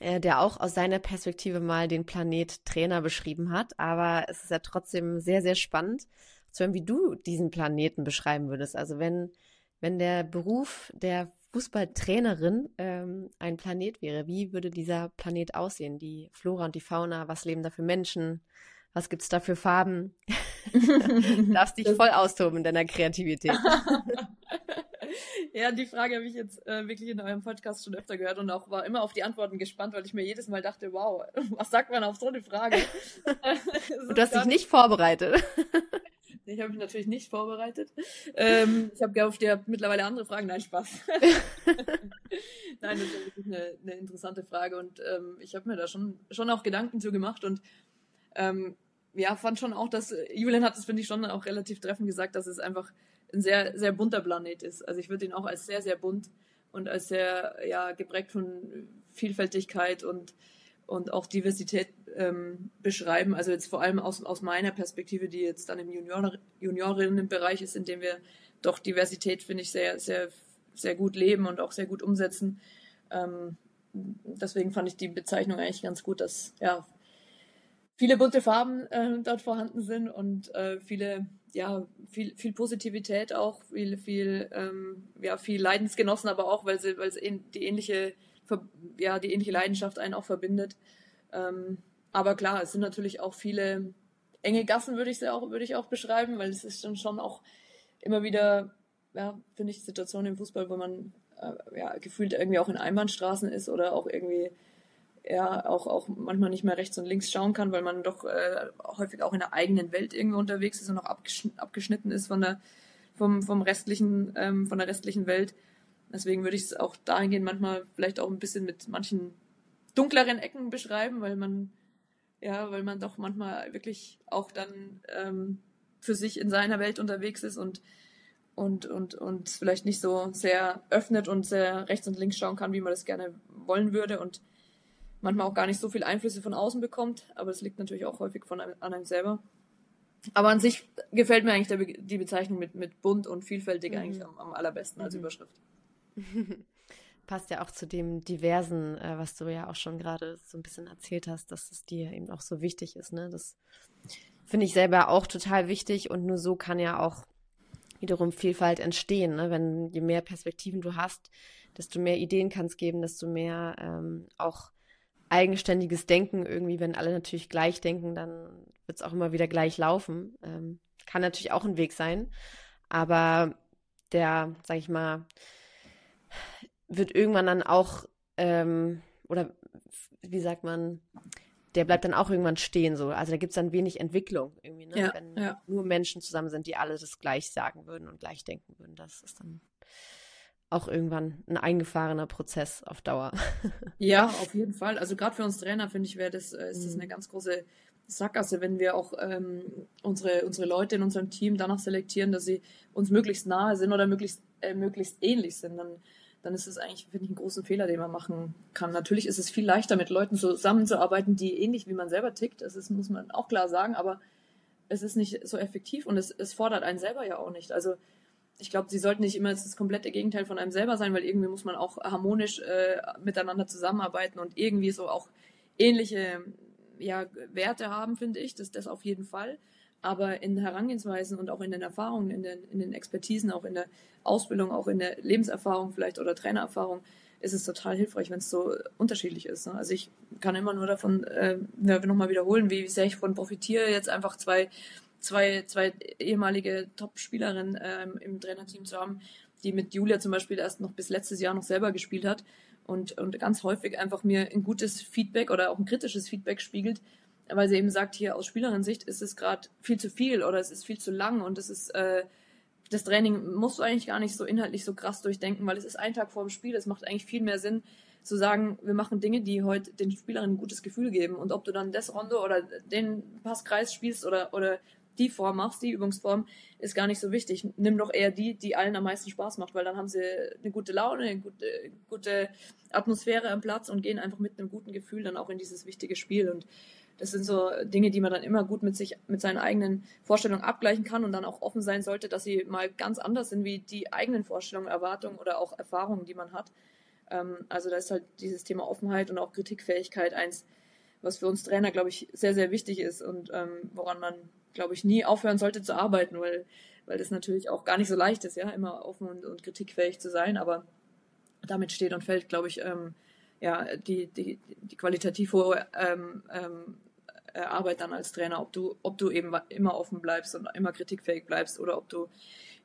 äh, der auch aus seiner Perspektive mal den Planet Trainer beschrieben hat. Aber es ist ja trotzdem sehr, sehr spannend zu hören, wie du diesen Planeten beschreiben würdest. Also wenn, wenn der Beruf der Fußballtrainerin ähm, ein Planet wäre, wie würde dieser Planet aussehen? Die Flora und die Fauna, was leben da für Menschen? Was gibt es da für Farben? darfst dich voll austoben in deiner Kreativität. ja, die Frage habe ich jetzt äh, wirklich in eurem Podcast schon öfter gehört und auch war immer auf die Antworten gespannt, weil ich mir jedes Mal dachte, wow, was sagt man auf so eine Frage? und du hast dich nicht vorbereitet. Ich habe mich natürlich nicht vorbereitet. Ähm, ich habe gehofft, ihr habt mittlerweile andere Fragen. Nein, Spaß. Nein, das ist wirklich eine, eine interessante Frage und ähm, ich habe mir da schon, schon auch Gedanken zu gemacht und ähm, ja, fand schon auch, dass Julian hat es, finde ich, schon auch relativ treffend gesagt, dass es einfach ein sehr, sehr bunter Planet ist. Also ich würde ihn auch als sehr, sehr bunt und als sehr, ja, geprägt von Vielfältigkeit und, und auch Diversität ähm, beschreiben. Also jetzt vor allem aus, aus meiner Perspektive, die jetzt dann im Junior, Juniorinnenbereich ist, in dem wir doch Diversität, finde ich, sehr, sehr, sehr gut leben und auch sehr gut umsetzen. Ähm, deswegen fand ich die Bezeichnung eigentlich ganz gut, dass ja viele bunte Farben äh, dort vorhanden sind und äh, viele ja viel viel Positivität auch viel viel ähm, ja viel Leidensgenossen aber auch weil sie weil sie die ähnliche ja die ähnliche Leidenschaft einen auch verbindet ähm, aber klar es sind natürlich auch viele enge Gassen würde ich auch würde ich auch beschreiben weil es ist dann schon auch immer wieder ja finde ich Situationen im Fußball wo man äh, ja gefühlt irgendwie auch in Einbahnstraßen ist oder auch irgendwie ja auch, auch manchmal nicht mehr rechts und links schauen kann, weil man doch äh, häufig auch in der eigenen Welt irgendwie unterwegs ist und auch abgeschnitten ist von der, vom, vom restlichen, ähm, von der restlichen Welt. Deswegen würde ich es auch dahingehend manchmal vielleicht auch ein bisschen mit manchen dunkleren Ecken beschreiben, weil man, ja, weil man doch manchmal wirklich auch dann ähm, für sich in seiner Welt unterwegs ist und und, und, und vielleicht nicht so sehr öffnet und sehr rechts und links schauen kann, wie man das gerne wollen würde. Und manchmal auch gar nicht so viel Einflüsse von außen bekommt, aber es liegt natürlich auch häufig von einem, an einem selber. Aber an sich gefällt mir eigentlich der, die Bezeichnung mit, mit bunt und vielfältig mhm. eigentlich am, am, allerbesten als mhm. Überschrift. Passt ja auch zu dem Diversen, äh, was du ja auch schon gerade so ein bisschen erzählt hast, dass es dir eben auch so wichtig ist. Ne? Das finde ich selber auch total wichtig und nur so kann ja auch wiederum Vielfalt entstehen. Ne? Wenn je mehr Perspektiven du hast, desto mehr Ideen kann es geben, desto mehr ähm, auch eigenständiges Denken irgendwie, wenn alle natürlich gleich denken, dann wird es auch immer wieder gleich laufen. Ähm, kann natürlich auch ein Weg sein, aber der, sag ich mal, wird irgendwann dann auch, ähm, oder wie sagt man, der bleibt dann auch irgendwann stehen so. Also da gibt es dann wenig Entwicklung irgendwie, ne? Ja, wenn ja. nur Menschen zusammen sind, die alle das gleich sagen würden und gleich denken würden. Das ist dann auch irgendwann ein eingefahrener Prozess auf Dauer. ja, auf jeden Fall. Also gerade für uns Trainer finde ich, wäre das, äh, ist das mhm. eine ganz große Sackgasse, wenn wir auch ähm, unsere, unsere Leute in unserem Team danach selektieren, dass sie uns möglichst nahe sind oder möglichst, äh, möglichst ähnlich sind, dann, dann ist es eigentlich, finde ich, einen großen Fehler, den man machen kann. Natürlich ist es viel leichter, mit Leuten zusammenzuarbeiten, die ähnlich wie man selber tickt. Das ist, muss man auch klar sagen, aber es ist nicht so effektiv und es, es fordert einen selber ja auch nicht. Also ich glaube, sie sollten nicht immer das komplette Gegenteil von einem selber sein, weil irgendwie muss man auch harmonisch äh, miteinander zusammenarbeiten und irgendwie so auch ähnliche ja, Werte haben, finde ich, das, das auf jeden Fall. Aber in Herangehensweisen und auch in den Erfahrungen, in den, in den Expertisen, auch in der Ausbildung, auch in der Lebenserfahrung vielleicht oder Trainererfahrung, ist es total hilfreich, wenn es so unterschiedlich ist. Ne? Also ich kann immer nur davon äh, nochmal wiederholen, wie sehr ich von profitiere, jetzt einfach zwei zwei, zwei ehemalige Top-Spielerinnen ähm, im Trainerteam zu haben, die mit Julia zum Beispiel erst noch bis letztes Jahr noch selber gespielt hat und, und ganz häufig einfach mir ein gutes Feedback oder auch ein kritisches Feedback spiegelt, weil sie eben sagt, hier aus Spielerin-Sicht ist es gerade viel zu viel oder es ist viel zu lang und es ist äh, das Training musst du eigentlich gar nicht so inhaltlich so krass durchdenken, weil es ist ein Tag vor dem Spiel. Es macht eigentlich viel mehr Sinn, zu sagen, wir machen Dinge, die heute den Spielerinnen ein gutes Gefühl geben. Und ob du dann das Rondo oder den Passkreis spielst oder, oder die Form machst, die Übungsform, ist gar nicht so wichtig. Nimm doch eher die, die allen am meisten Spaß macht, weil dann haben sie eine gute Laune, eine gute, gute Atmosphäre am Platz und gehen einfach mit einem guten Gefühl dann auch in dieses wichtige Spiel. Und das sind so Dinge, die man dann immer gut mit sich, mit seinen eigenen Vorstellungen abgleichen kann und dann auch offen sein sollte, dass sie mal ganz anders sind wie die eigenen Vorstellungen, Erwartungen oder auch Erfahrungen, die man hat. Ähm, also da ist halt dieses Thema Offenheit und auch Kritikfähigkeit eins, was für uns Trainer, glaube ich, sehr, sehr wichtig ist und ähm, woran man, glaube ich, nie aufhören sollte zu arbeiten, weil, weil das natürlich auch gar nicht so leicht ist, ja, immer offen und, und kritikfähig zu sein, aber damit steht und fällt, glaube ich, ähm, ja, die, die, die qualitativ hohe ähm, ähm, Arbeit dann als Trainer, ob du, ob du eben immer offen bleibst und immer kritikfähig bleibst oder ob du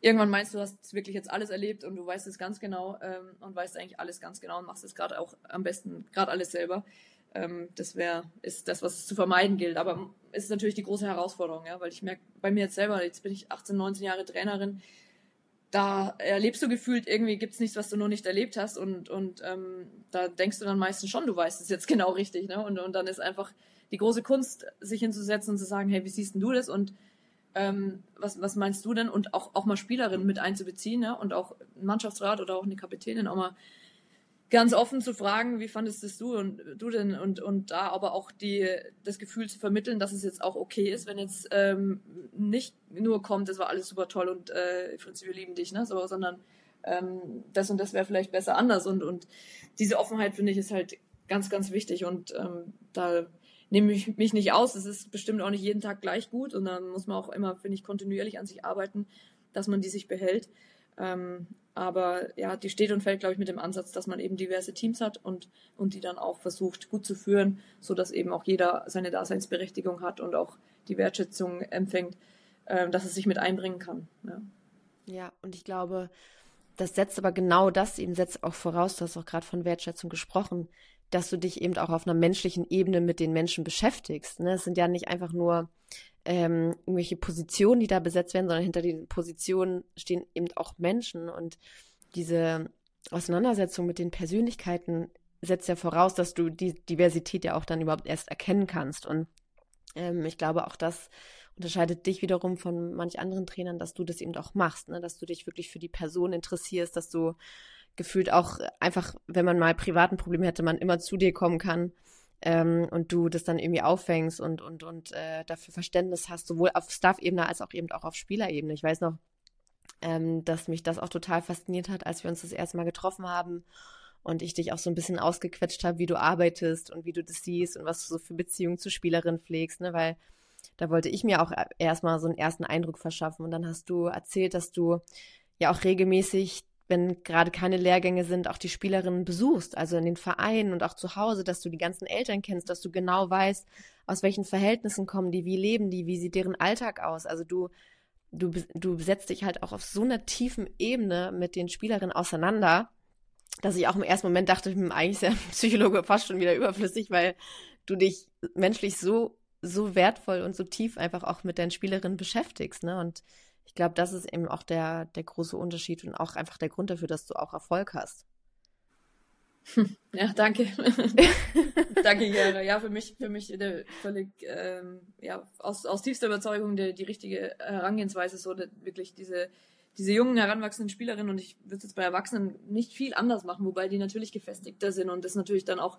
irgendwann meinst, du hast wirklich jetzt alles erlebt und du weißt es ganz genau ähm, und weißt eigentlich alles ganz genau und machst es gerade auch am besten, gerade alles selber. Ähm, das wäre, ist das, was zu vermeiden gilt. Aber es ist natürlich die große Herausforderung, ja, weil ich merke bei mir jetzt selber, jetzt bin ich 18, 19 Jahre Trainerin, da erlebst du gefühlt, irgendwie gibt es nichts, was du noch nicht erlebt hast und, und ähm, da denkst du dann meistens schon, du weißt es jetzt genau richtig. Ne? Und, und dann ist einfach die große Kunst, sich hinzusetzen und zu sagen, hey, wie siehst denn du das und ähm, was, was meinst du denn? Und auch, auch mal Spielerinnen mit einzubeziehen ne? und auch einen Mannschaftsrat oder auch eine Kapitänin auch mal ganz offen zu fragen, wie fandest das du und du denn und, und da aber auch die, das Gefühl zu vermitteln, dass es jetzt auch okay ist, wenn jetzt ähm, nicht nur kommt, das war alles super toll und äh, Fritz, wir lieben dich, ne? So, sondern ähm, das und das wäre vielleicht besser anders und, und diese Offenheit finde ich ist halt ganz, ganz wichtig und ähm, da nehme ich mich nicht aus. Es ist bestimmt auch nicht jeden Tag gleich gut und dann muss man auch immer, finde ich, kontinuierlich an sich arbeiten, dass man die sich behält. Ähm, aber ja, die steht und fällt, glaube ich, mit dem Ansatz, dass man eben diverse Teams hat und, und die dann auch versucht, gut zu führen, so dass eben auch jeder seine Daseinsberechtigung hat und auch die Wertschätzung empfängt, äh, dass es sich mit einbringen kann. Ja. ja, und ich glaube, das setzt aber genau das eben setzt auch voraus, du hast auch gerade von Wertschätzung gesprochen, dass du dich eben auch auf einer menschlichen Ebene mit den Menschen beschäftigst. Ne? Es sind ja nicht einfach nur ähm, irgendwelche Positionen, die da besetzt werden, sondern hinter den Positionen stehen eben auch Menschen und diese Auseinandersetzung mit den Persönlichkeiten setzt ja voraus, dass du die Diversität ja auch dann überhaupt erst erkennen kannst. Und ähm, ich glaube, auch das unterscheidet dich wiederum von manch anderen Trainern, dass du das eben auch machst, ne? dass du dich wirklich für die Person interessierst, dass du gefühlt auch einfach, wenn man mal privaten Problem hätte, man immer zu dir kommen kann ähm, und du das dann irgendwie auffängst und, und, und äh, dafür Verständnis hast, sowohl auf Staff-Ebene als auch eben auch auf Spielerebene. Ich weiß noch, ähm, dass mich das auch total fasziniert hat, als wir uns das erste Mal getroffen haben und ich dich auch so ein bisschen ausgequetscht habe, wie du arbeitest und wie du das siehst und was du so für Beziehungen zu Spielerinnen pflegst, ne? weil da wollte ich mir auch erstmal so einen ersten Eindruck verschaffen und dann hast du erzählt, dass du ja auch regelmäßig wenn gerade keine Lehrgänge sind, auch die Spielerinnen besuchst, also in den Vereinen und auch zu Hause, dass du die ganzen Eltern kennst, dass du genau weißt, aus welchen Verhältnissen kommen die, wie leben die, wie sieht deren Alltag aus. Also du, du, du setzt dich halt auch auf so einer tiefen Ebene mit den Spielerinnen auseinander, dass ich auch im ersten Moment dachte, hm, eigentlich ist der Psychologe fast schon wieder überflüssig, weil du dich menschlich so, so wertvoll und so tief einfach auch mit deinen Spielerinnen beschäftigst, ne? Und ich glaube, das ist eben auch der, der große Unterschied und auch einfach der Grund dafür, dass du auch Erfolg hast. Ja, danke. danke, Jara. Ja, für mich, für mich völlig, ähm, ja, aus, aus tiefster Überzeugung die, die richtige Herangehensweise, so wirklich diese, diese jungen, heranwachsenden Spielerinnen und ich würde jetzt bei Erwachsenen nicht viel anders machen, wobei die natürlich gefestigter sind und das natürlich dann auch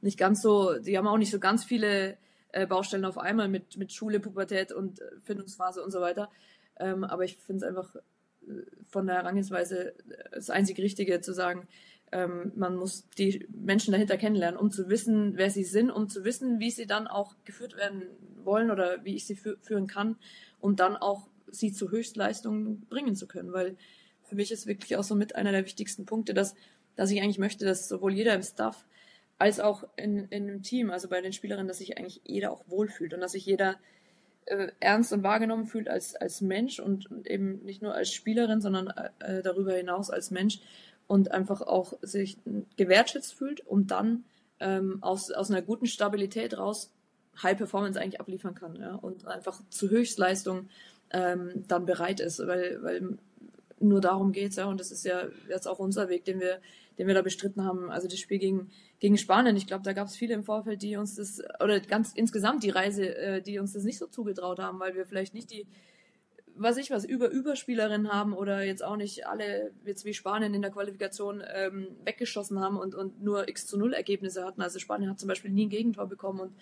nicht ganz so, die haben auch nicht so ganz viele äh, Baustellen auf einmal mit, mit Schule, Pubertät und äh, Findungsphase und so weiter. Ähm, aber ich finde es einfach äh, von der Herangehensweise das einzig Richtige zu sagen, ähm, man muss die Menschen dahinter kennenlernen, um zu wissen, wer sie sind, um zu wissen, wie sie dann auch geführt werden wollen oder wie ich sie fü führen kann, um dann auch sie zu Höchstleistungen bringen zu können. Weil für mich ist wirklich auch so mit einer der wichtigsten Punkte, dass, dass ich eigentlich möchte, dass sowohl jeder im Staff als auch in, in einem Team, also bei den Spielerinnen, dass sich eigentlich jeder auch wohlfühlt und dass sich jeder äh, ernst und wahrgenommen fühlt als, als Mensch und, eben nicht nur als Spielerin, sondern äh, darüber hinaus als Mensch und einfach auch sich gewertschätzt fühlt und dann ähm, aus, aus einer guten Stabilität raus High Performance eigentlich abliefern kann ja? und einfach zu Höchstleistung ähm, dann bereit ist, weil, weil nur darum geht's ja und das ist ja jetzt auch unser Weg, den wir, den wir da bestritten haben. Also das Spiel gegen gegen Spanien. Ich glaube, da gab es viele im Vorfeld, die uns das, oder ganz insgesamt die Reise, äh, die uns das nicht so zugetraut haben, weil wir vielleicht nicht die, was ich was, über Überspielerinnen haben oder jetzt auch nicht alle, jetzt wie Spanien in der Qualifikation ähm, weggeschossen haben und, und nur x zu 0 Ergebnisse hatten. Also Spanien hat zum Beispiel nie ein Gegentor bekommen und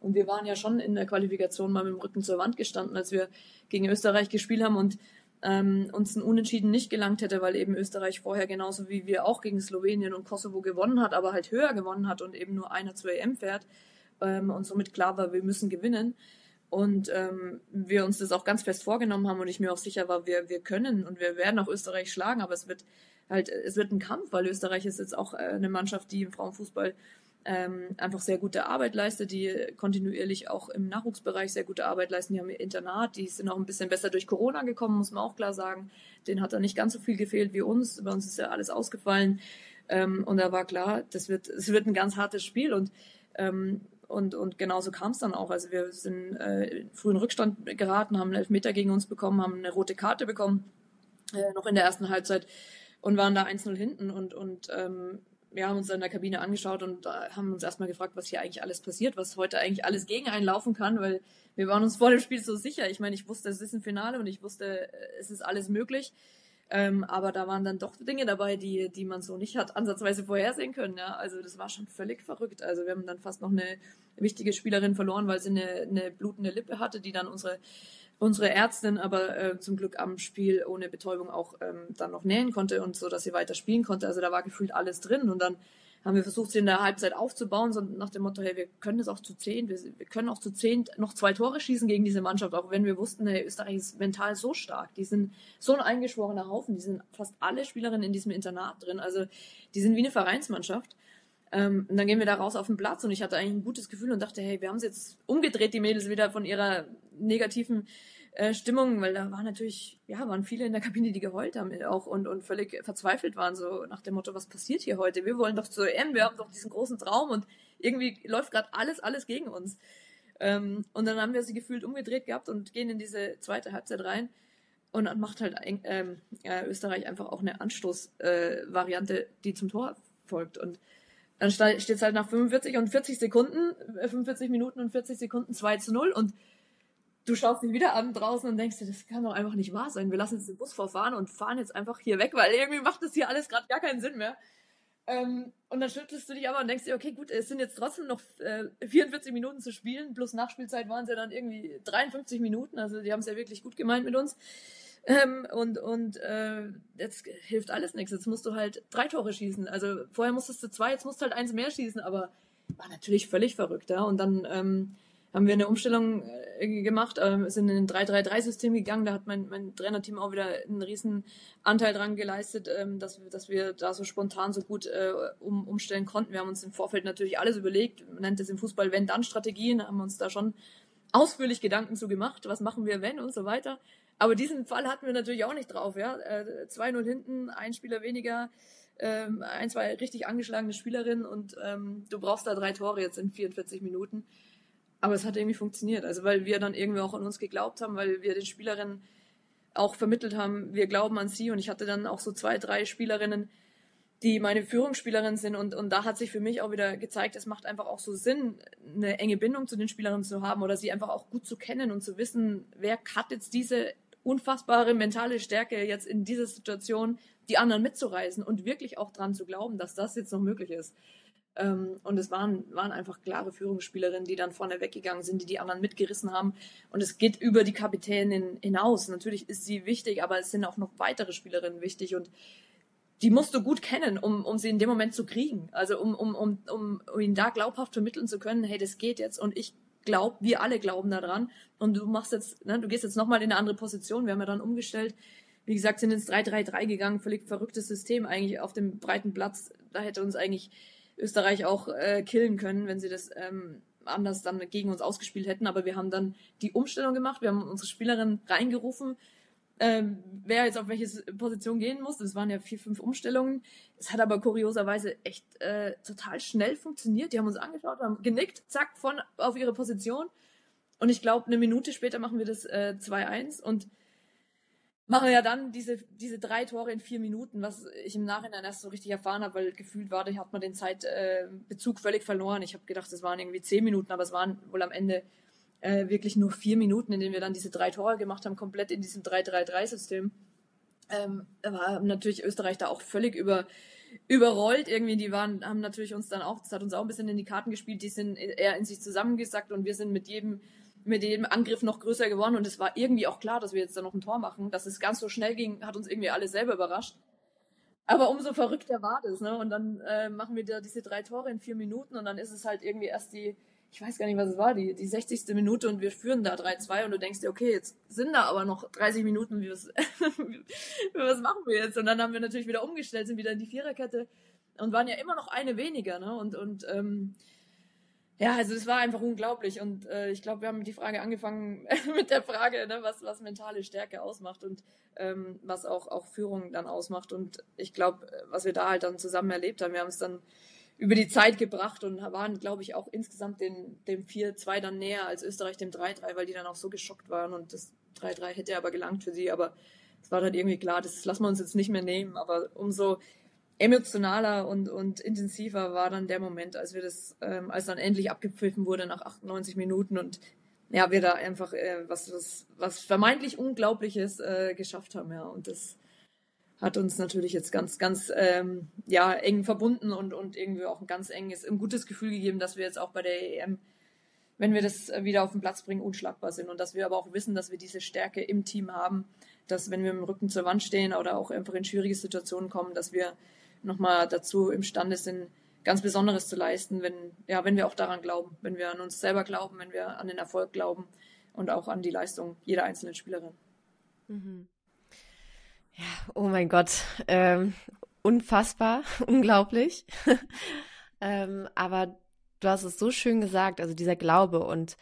Und wir waren ja schon in der Qualifikation mal mit dem Rücken zur Wand gestanden, als wir gegen Österreich gespielt haben und ähm, uns ein Unentschieden nicht gelangt hätte, weil eben Österreich vorher genauso wie wir auch gegen Slowenien und Kosovo gewonnen hat, aber halt höher gewonnen hat und eben nur einer zur EM fährt ähm, und somit klar war, wir müssen gewinnen. Und ähm, wir uns das auch ganz fest vorgenommen haben und ich mir auch sicher war, wir, wir können und wir werden auch Österreich schlagen, aber es wird halt, es wird ein Kampf, weil Österreich ist jetzt auch äh, eine Mannschaft, die im Frauenfußball ähm, einfach sehr gute Arbeit leistet, die kontinuierlich auch im Nachwuchsbereich sehr gute Arbeit leisten. Die haben ihr Internat, die sind auch ein bisschen besser durch Corona gekommen, muss man auch klar sagen. Den hat da nicht ganz so viel gefehlt wie uns. Bei uns ist ja alles ausgefallen. Ähm, und da war klar, das wird, es wird ein ganz hartes Spiel und ähm, und, und genauso kam es dann auch. Also wir sind äh, frühen Rückstand geraten, haben einen Elfmeter gegen uns bekommen, haben eine rote Karte bekommen, äh, noch in der ersten Halbzeit und waren da 1-0 hinten und, und ähm, wir haben uns in der Kabine angeschaut und äh, haben uns erstmal gefragt, was hier eigentlich alles passiert, was heute eigentlich alles gegen einen laufen kann, weil wir waren uns vor dem Spiel so sicher. Ich meine, ich wusste, es ist ein Finale und ich wusste, äh, es ist alles möglich. Ähm, aber da waren dann doch Dinge dabei, die, die man so nicht hat ansatzweise vorhersehen können. Ja? Also das war schon völlig verrückt. Also wir haben dann fast noch eine wichtige Spielerin verloren, weil sie eine, eine blutende Lippe hatte, die dann unsere unsere Ärztin aber äh, zum Glück am Spiel ohne Betäubung auch ähm, dann noch nähen konnte und so, dass sie weiter spielen konnte. Also da war gefühlt alles drin und dann haben wir versucht, sie in der Halbzeit aufzubauen, so nach dem Motto, hey, wir können es auch zu zehn, wir, wir, können auch zu zehn noch zwei Tore schießen gegen diese Mannschaft, auch wenn wir wussten, hey, Österreich ist mental so stark, die sind so ein eingeschworener Haufen, die sind fast alle Spielerinnen in diesem Internat drin, also die sind wie eine Vereinsmannschaft. Ähm, und dann gehen wir da raus auf den Platz und ich hatte eigentlich ein gutes Gefühl und dachte, hey, wir haben sie jetzt umgedreht, die Mädels wieder von ihrer negativen äh, Stimmung, weil da waren natürlich, ja, waren viele in der Kabine, die geheult haben auch und, und völlig verzweifelt waren, so nach dem Motto, was passiert hier heute? Wir wollen doch zur EM, wir haben doch diesen großen Traum und irgendwie läuft gerade alles, alles gegen uns. Ähm, und dann haben wir sie gefühlt umgedreht gehabt und gehen in diese zweite Halbzeit rein. Und dann macht halt ähm, ja, Österreich einfach auch eine Anstoßvariante, äh, die zum Tor folgt. Und dann steht es halt nach 45 und 40 Sekunden, 45 äh, Minuten und 40 Sekunden 2 zu 0 und du schaust ihn wieder an draußen und denkst dir, das kann doch einfach nicht wahr sein. Wir lassen jetzt den Bus vorfahren und fahren jetzt einfach hier weg, weil irgendwie macht das hier alles gerade gar keinen Sinn mehr. Ähm, und dann schüttelst du dich aber und denkst dir, okay, gut, es sind jetzt trotzdem noch äh, 44 Minuten zu spielen, plus Nachspielzeit waren es ja dann irgendwie 53 Minuten, also die haben es ja wirklich gut gemeint mit uns. Ähm, und und äh, jetzt hilft alles nichts. Jetzt musst du halt drei Tore schießen. Also vorher musstest du zwei, jetzt musst du halt eins mehr schießen, aber war natürlich völlig verrückt, ja. Und dann ähm, haben wir eine Umstellung äh, gemacht, äh, sind in ein 3-3-3-System gegangen. Da hat mein, mein Trainerteam auch wieder einen riesen Anteil dran geleistet, ähm, dass, dass wir da so spontan so gut äh, um, umstellen konnten. Wir haben uns im Vorfeld natürlich alles überlegt, man nennt es im Fußball Wenn-Dann-Strategien, haben uns da schon ausführlich Gedanken zu gemacht, was machen wir, wenn und so weiter. Aber diesen Fall hatten wir natürlich auch nicht drauf. Ja? Äh, 2-0 hinten, ein Spieler weniger, ähm, ein, zwei richtig angeschlagene Spielerinnen und ähm, du brauchst da drei Tore jetzt in 44 Minuten. Aber es hat irgendwie funktioniert. Also weil wir dann irgendwie auch an uns geglaubt haben, weil wir den Spielerinnen auch vermittelt haben, wir glauben an sie. Und ich hatte dann auch so zwei, drei Spielerinnen, die meine Führungsspielerinnen sind. Und, und da hat sich für mich auch wieder gezeigt, es macht einfach auch so Sinn, eine enge Bindung zu den Spielerinnen zu haben oder sie einfach auch gut zu kennen und zu wissen, wer hat jetzt diese unfassbare mentale Stärke, jetzt in dieser Situation die anderen mitzureißen und wirklich auch dran zu glauben, dass das jetzt noch möglich ist. Ähm, und es waren, waren einfach klare Führungsspielerinnen, die dann vorne weggegangen sind, die die anderen mitgerissen haben. Und es geht über die Kapitänin hinaus. Natürlich ist sie wichtig, aber es sind auch noch weitere Spielerinnen wichtig. Und die musst du gut kennen, um, um sie in dem Moment zu kriegen. Also um, um, um, um, um ihn da glaubhaft vermitteln zu können, hey, das geht jetzt und ich glaube, wir alle glauben daran. Und du machst jetzt, ne, du gehst jetzt nochmal in eine andere Position. Wir haben ja dann umgestellt. Wie gesagt, sind ins 3-3-3 gegangen, völlig verrücktes System eigentlich auf dem breiten Platz. Da hätte uns eigentlich Österreich auch äh, killen können, wenn sie das ähm, anders dann gegen uns ausgespielt hätten. Aber wir haben dann die Umstellung gemacht. Wir haben unsere Spielerin reingerufen, ähm, wer jetzt auf welche Position gehen muss. Das waren ja vier, fünf Umstellungen. Es hat aber kurioserweise echt äh, total schnell funktioniert. Die haben uns angeschaut, haben genickt, zack, von auf ihre Position. Und ich glaube, eine Minute später machen wir das äh, 2-1 und machen ja dann diese, diese drei Tore in vier Minuten, was ich im Nachhinein erst so richtig erfahren habe, weil gefühlt war, da hat man den Zeitbezug äh, völlig verloren. Ich habe gedacht, es waren irgendwie zehn Minuten, aber es waren wohl am Ende äh, wirklich nur vier Minuten, in denen wir dann diese drei Tore gemacht haben, komplett in diesem 3-3-3-System. Ähm, war natürlich Österreich da auch völlig über, überrollt irgendwie. Die waren, haben natürlich uns dann auch, das hat uns auch ein bisschen in die Karten gespielt. Die sind eher in sich zusammengesackt und wir sind mit jedem, mit jedem Angriff noch größer geworden. Und es war irgendwie auch klar, dass wir jetzt da noch ein Tor machen. Dass es ganz so schnell ging, hat uns irgendwie alle selber überrascht. Aber umso verrückter war das, ne? Und dann äh, machen wir da diese drei Tore in vier Minuten und dann ist es halt irgendwie erst die, ich weiß gar nicht, was es war, die, die 60. Minute und wir führen da 3-2 und du denkst dir, okay, jetzt sind da aber noch 30 Minuten, wie was, was machen wir jetzt? Und dann haben wir natürlich wieder umgestellt, sind wieder in die Viererkette und waren ja immer noch eine weniger, ne? Und, und ähm, ja, also es war einfach unglaublich und äh, ich glaube, wir haben die Frage angefangen mit der Frage, ne, was, was mentale Stärke ausmacht und ähm, was auch, auch Führung dann ausmacht und ich glaube, was wir da halt dann zusammen erlebt haben, wir haben es dann über die Zeit gebracht und waren, glaube ich, auch insgesamt den, dem 4-2 dann näher als Österreich dem 3-3, weil die dann auch so geschockt waren und das 3-3 hätte aber gelangt für sie, aber es war dann irgendwie klar, das lassen wir uns jetzt nicht mehr nehmen, aber umso emotionaler und, und intensiver war dann der Moment, als wir das, ähm, als dann endlich abgepfiffen wurde nach 98 Minuten und ja, wir da einfach äh, was, was, was vermeintlich Unglaubliches äh, geschafft haben, ja. Und das hat uns natürlich jetzt ganz, ganz ähm, ja, eng verbunden und, und irgendwie auch ein ganz enges, ein gutes Gefühl gegeben, dass wir jetzt auch bei der EM, wenn wir das wieder auf den Platz bringen, unschlagbar sind und dass wir aber auch wissen, dass wir diese Stärke im Team haben, dass wenn wir im Rücken zur Wand stehen oder auch einfach in schwierige Situationen kommen, dass wir nochmal dazu imstande sind, ganz Besonderes zu leisten, wenn, ja, wenn wir auch daran glauben, wenn wir an uns selber glauben, wenn wir an den Erfolg glauben und auch an die Leistung jeder einzelnen Spielerin. Mhm. Ja, oh mein Gott, ähm, unfassbar, unglaublich. ähm, aber du hast es so schön gesagt, also dieser Glaube und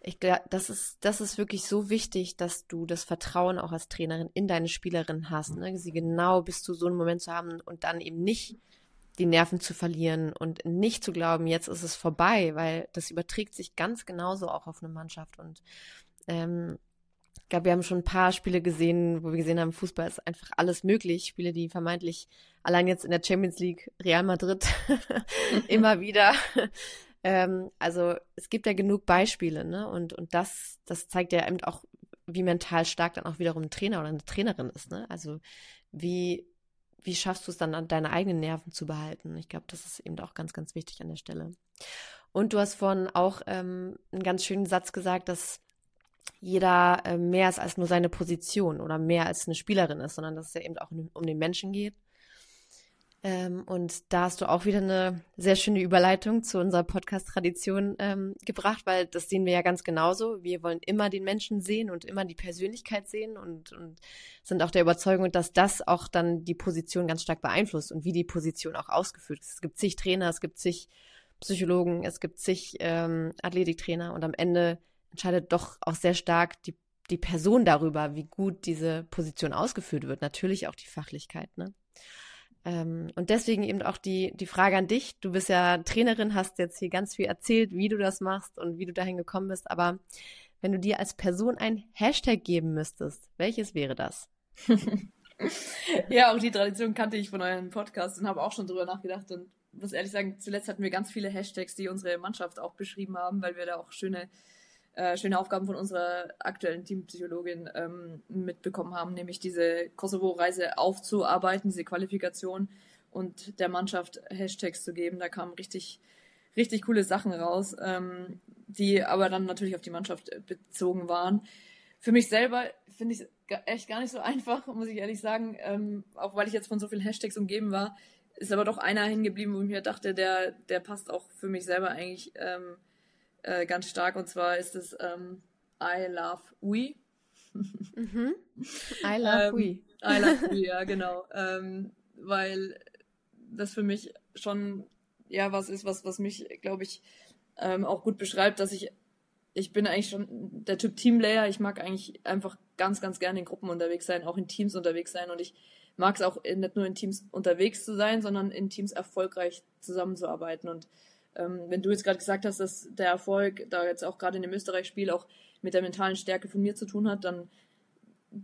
ich glaube, das ist, das ist wirklich so wichtig, dass du das Vertrauen auch als Trainerin in deine Spielerin hast, ne? sie genau bis zu so einem Moment zu haben und dann eben nicht die Nerven zu verlieren und nicht zu glauben, jetzt ist es vorbei, weil das überträgt sich ganz genauso auch auf eine Mannschaft und ähm, ich glaube, wir haben schon ein paar Spiele gesehen, wo wir gesehen haben, Fußball ist einfach alles möglich. Spiele, die vermeintlich allein jetzt in der Champions League Real Madrid immer wieder. ähm, also es gibt ja genug Beispiele, ne? Und, und das, das zeigt ja eben auch, wie mental stark dann auch wiederum ein Trainer oder eine Trainerin ist, ne? Also wie, wie schaffst du es dann, deine eigenen Nerven zu behalten? Ich glaube, das ist eben auch ganz, ganz wichtig an der Stelle. Und du hast vorhin auch ähm, einen ganz schönen Satz gesagt, dass jeder äh, mehr ist als nur seine Position oder mehr als eine Spielerin ist, sondern dass es ja eben auch um, den Menschen geht. Ähm, und da hast du auch wieder eine sehr schöne Überleitung zu unserer Podcast-Tradition ähm, gebracht, weil das sehen wir ja ganz genauso. Wir wollen immer den Menschen sehen und immer die Persönlichkeit sehen und, und sind auch der Überzeugung, dass das auch dann die Position ganz stark beeinflusst und wie die Position auch ausgeführt ist. Es gibt zig Trainer, es gibt zig Psychologen, es gibt zig ähm, Athletiktrainer und am Ende entscheidet doch auch sehr stark die, die Person darüber, wie gut diese Position ausgeführt wird. Natürlich auch die Fachlichkeit, ne? Ähm, und deswegen eben auch die, die Frage an dich. Du bist ja Trainerin, hast jetzt hier ganz viel erzählt, wie du das machst und wie du dahin gekommen bist. Aber wenn du dir als Person ein Hashtag geben müsstest, welches wäre das? ja, auch die Tradition kannte ich von eurem Podcast und habe auch schon drüber nachgedacht. Und muss ehrlich sagen, zuletzt hatten wir ganz viele Hashtags, die unsere Mannschaft auch beschrieben haben, weil wir da auch schöne äh, schöne Aufgaben von unserer aktuellen Teampsychologin ähm, mitbekommen haben, nämlich diese Kosovo-Reise aufzuarbeiten, diese Qualifikation und der Mannschaft Hashtags zu geben. Da kamen richtig, richtig coole Sachen raus, ähm, die aber dann natürlich auf die Mannschaft bezogen waren. Für mich selber finde ich es echt gar nicht so einfach, muss ich ehrlich sagen, ähm, auch weil ich jetzt von so vielen Hashtags umgeben war, ist aber doch einer hingeblieben, wo ich mir dachte, der, der passt auch für mich selber eigentlich ähm, äh, ganz stark und zwar ist es ähm, I love we. mhm. I love ähm, we. I love we, ja, genau. Ähm, weil das für mich schon ja was ist, was, was mich, glaube ich, ähm, auch gut beschreibt, dass ich, ich bin eigentlich schon der Typ Teamplayer. Ich mag eigentlich einfach ganz, ganz gerne in Gruppen unterwegs sein, auch in Teams unterwegs sein und ich mag es auch nicht nur in Teams unterwegs zu sein, sondern in Teams erfolgreich zusammenzuarbeiten und ähm, wenn du jetzt gerade gesagt hast, dass der Erfolg da jetzt auch gerade in dem Österreich-Spiel auch mit der mentalen Stärke von mir zu tun hat, dann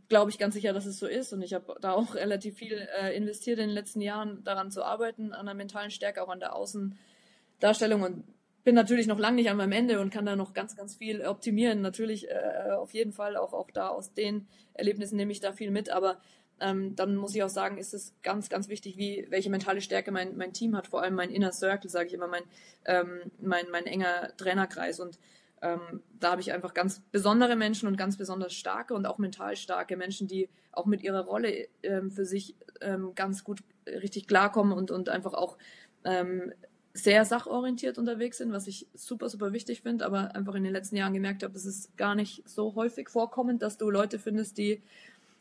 glaube ich ganz sicher, dass es so ist. Und ich habe da auch relativ viel äh, investiert in den letzten Jahren daran zu arbeiten, an der mentalen Stärke, auch an der Außendarstellung und bin natürlich noch lange nicht an meinem Ende und kann da noch ganz, ganz viel optimieren. Natürlich äh, auf jeden Fall auch, auch da aus den Erlebnissen nehme ich da viel mit, aber ähm, dann muss ich auch sagen, ist es ganz, ganz wichtig, wie welche mentale Stärke mein, mein Team hat, vor allem mein Inner Circle, sage ich immer, mein, ähm, mein, mein enger Trainerkreis. Und ähm, da habe ich einfach ganz besondere Menschen und ganz besonders starke und auch mental starke Menschen, die auch mit ihrer Rolle ähm, für sich ähm, ganz gut richtig klarkommen und, und einfach auch ähm, sehr sachorientiert unterwegs sind, was ich super, super wichtig finde, aber einfach in den letzten Jahren gemerkt habe, es ist gar nicht so häufig vorkommend, dass du Leute findest, die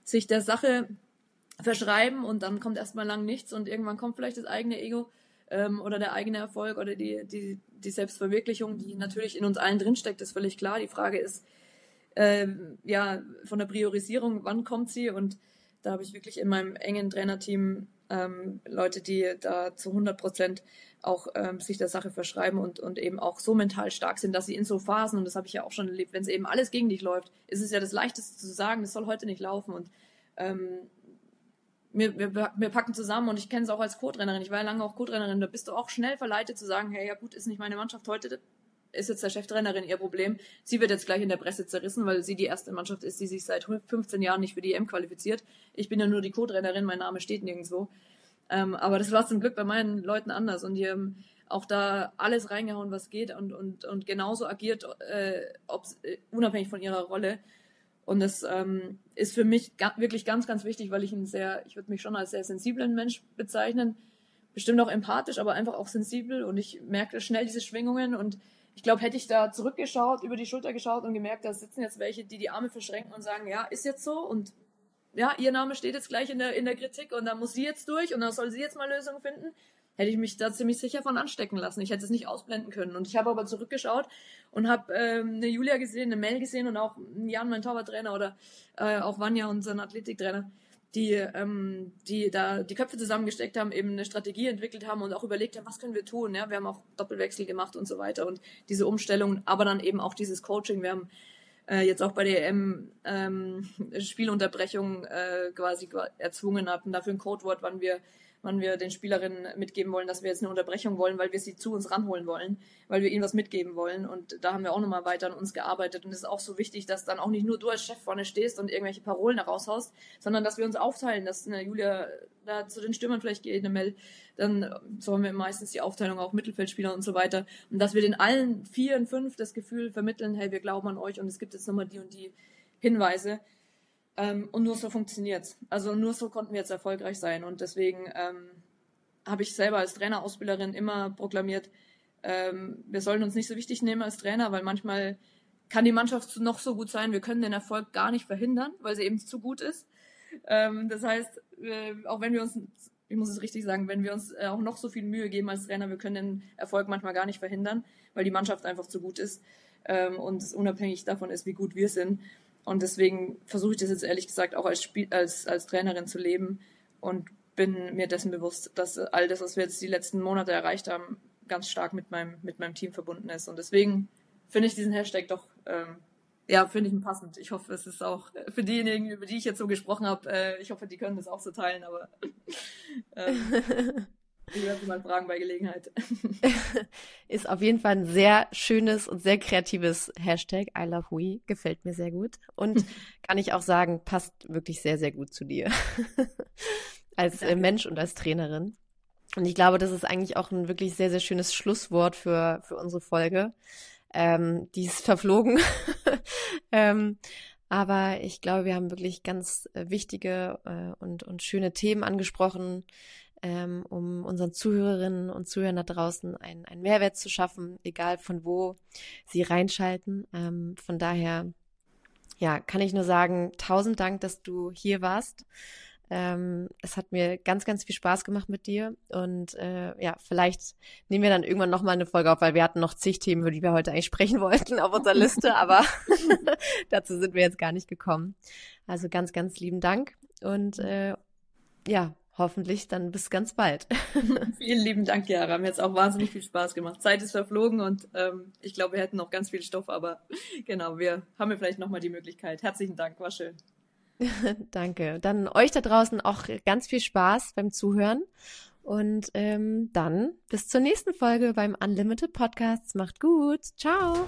sich der Sache verschreiben und dann kommt erstmal lang nichts und irgendwann kommt vielleicht das eigene Ego ähm, oder der eigene Erfolg oder die, die, die Selbstverwirklichung, die natürlich in uns allen drinsteckt, ist völlig klar. Die Frage ist, ähm, ja, von der Priorisierung, wann kommt sie? Und da habe ich wirklich in meinem engen Trainerteam ähm, Leute, die da zu 100 Prozent auch ähm, sich der Sache verschreiben und, und eben auch so mental stark sind, dass sie in so Phasen, und das habe ich ja auch schon erlebt, wenn es eben alles gegen dich läuft, ist es ja das Leichteste zu sagen, es soll heute nicht laufen. Und ähm, wir, wir, wir packen zusammen und ich kenne es auch als Co-Trainerin, ich war ja lange auch Co-Trainerin, da bist du auch schnell verleitet zu sagen, hey, ja gut, ist nicht meine Mannschaft heute, ist jetzt der Cheftrainerin ihr Problem. Sie wird jetzt gleich in der Presse zerrissen, weil sie die erste Mannschaft ist, die sich seit 15 Jahren nicht für die EM qualifiziert. Ich bin ja nur die Co-Trainerin, mein Name steht nirgendwo. Ähm, aber das war zum Glück bei meinen Leuten anders und die haben auch da alles reingehauen, was geht und, und, und genauso agiert, äh, äh, unabhängig von ihrer Rolle. Und das ähm, ist für mich ga wirklich ganz, ganz wichtig, weil ich ein sehr, ich würde mich schon als sehr sensiblen Mensch bezeichnen. Bestimmt auch empathisch, aber einfach auch sensibel. Und ich merke schnell diese Schwingungen. Und ich glaube, hätte ich da zurückgeschaut, über die Schulter geschaut und gemerkt, da sitzen jetzt welche, die die Arme verschränken und sagen, ja, ist jetzt so. Und ja, ihr Name steht jetzt gleich in der, in der Kritik. Und da muss sie jetzt durch. Und da soll sie jetzt mal Lösungen finden, hätte ich mich da ziemlich sicher von anstecken lassen. Ich hätte es nicht ausblenden können. Und ich habe aber zurückgeschaut und habe ähm, eine Julia gesehen, eine Mel gesehen und auch Jan, mein Torwarttrainer oder äh, auch Vanya, unseren Athletiktrainer, die, ähm, die da die Köpfe zusammengesteckt haben, eben eine Strategie entwickelt haben und auch überlegt haben, was können wir tun. Ja? Wir haben auch Doppelwechsel gemacht und so weiter und diese Umstellung, aber dann eben auch dieses Coaching. Wir haben äh, jetzt auch bei der EM ähm, Spielunterbrechung äh, quasi erzwungen hatten, dafür ein Codewort, wann wir wann wir den Spielerinnen mitgeben wollen, dass wir jetzt eine Unterbrechung wollen, weil wir sie zu uns ranholen wollen, weil wir ihnen was mitgeben wollen. Und da haben wir auch nochmal weiter an uns gearbeitet. Und es ist auch so wichtig, dass dann auch nicht nur du als Chef vorne stehst und irgendwelche Parolen raushaust, sondern dass wir uns aufteilen, dass eine Julia da zu den Stürmern vielleicht geht, eine Mel, dann so haben wir meistens die Aufteilung auch Mittelfeldspieler und so weiter. Und dass wir den allen vier und fünf das Gefühl vermitteln, hey, wir glauben an euch und es gibt jetzt nochmal die und die Hinweise. Ähm, und nur so funktioniert's. Also nur so konnten wir jetzt erfolgreich sein. Und deswegen ähm, habe ich selber als Trainerausbilderin immer proklamiert, ähm, wir sollen uns nicht so wichtig nehmen als Trainer, weil manchmal kann die Mannschaft noch so gut sein, wir können den Erfolg gar nicht verhindern, weil sie eben zu gut ist. Ähm, das heißt, äh, auch wenn wir uns, ich muss es richtig sagen, wenn wir uns äh, auch noch so viel Mühe geben als Trainer, wir können den Erfolg manchmal gar nicht verhindern, weil die Mannschaft einfach zu gut ist ähm, und es unabhängig davon ist, wie gut wir sind. Und deswegen versuche ich das jetzt ehrlich gesagt auch als, Spiel, als, als Trainerin zu leben und bin mir dessen bewusst, dass all das, was wir jetzt die letzten Monate erreicht haben, ganz stark mit meinem, mit meinem Team verbunden ist. Und deswegen finde ich diesen Hashtag doch, ähm, ja, finde ich ihn passend. Ich hoffe, es ist auch für diejenigen, über die ich jetzt so gesprochen habe, äh, ich hoffe, die können das auch so teilen, aber ähm, Ich werde mal fragen bei Gelegenheit. Ist auf jeden Fall ein sehr schönes und sehr kreatives Hashtag. I love we. Gefällt mir sehr gut. Und kann ich auch sagen, passt wirklich sehr, sehr gut zu dir. als äh, Danke. Mensch und als Trainerin. Und ich glaube, das ist eigentlich auch ein wirklich sehr, sehr schönes Schlusswort für, für unsere Folge. Ähm, die ist verflogen. ähm, aber ich glaube, wir haben wirklich ganz äh, wichtige äh, und, und schöne Themen angesprochen ähm, um unseren Zuhörerinnen und Zuhörern da draußen einen, einen Mehrwert zu schaffen, egal von wo sie reinschalten. Ähm, von daher, ja, kann ich nur sagen, tausend Dank, dass du hier warst. Ähm, es hat mir ganz, ganz viel Spaß gemacht mit dir. Und äh, ja, vielleicht nehmen wir dann irgendwann nochmal eine Folge auf, weil wir hatten noch zig Themen, über die wir heute eigentlich sprechen wollten auf unserer Liste, aber dazu sind wir jetzt gar nicht gekommen. Also ganz, ganz lieben Dank. Und äh, ja, hoffentlich dann bis ganz bald. Vielen lieben Dank, Jara. Mir hat es auch wahnsinnig viel Spaß gemacht. Zeit ist verflogen und ähm, ich glaube, wir hätten noch ganz viel Stoff, aber genau, wir haben ja vielleicht nochmal die Möglichkeit. Herzlichen Dank, war schön. Danke. Dann euch da draußen auch ganz viel Spaß beim Zuhören. Und ähm, dann bis zur nächsten Folge beim Unlimited Podcast. Macht gut. Ciao.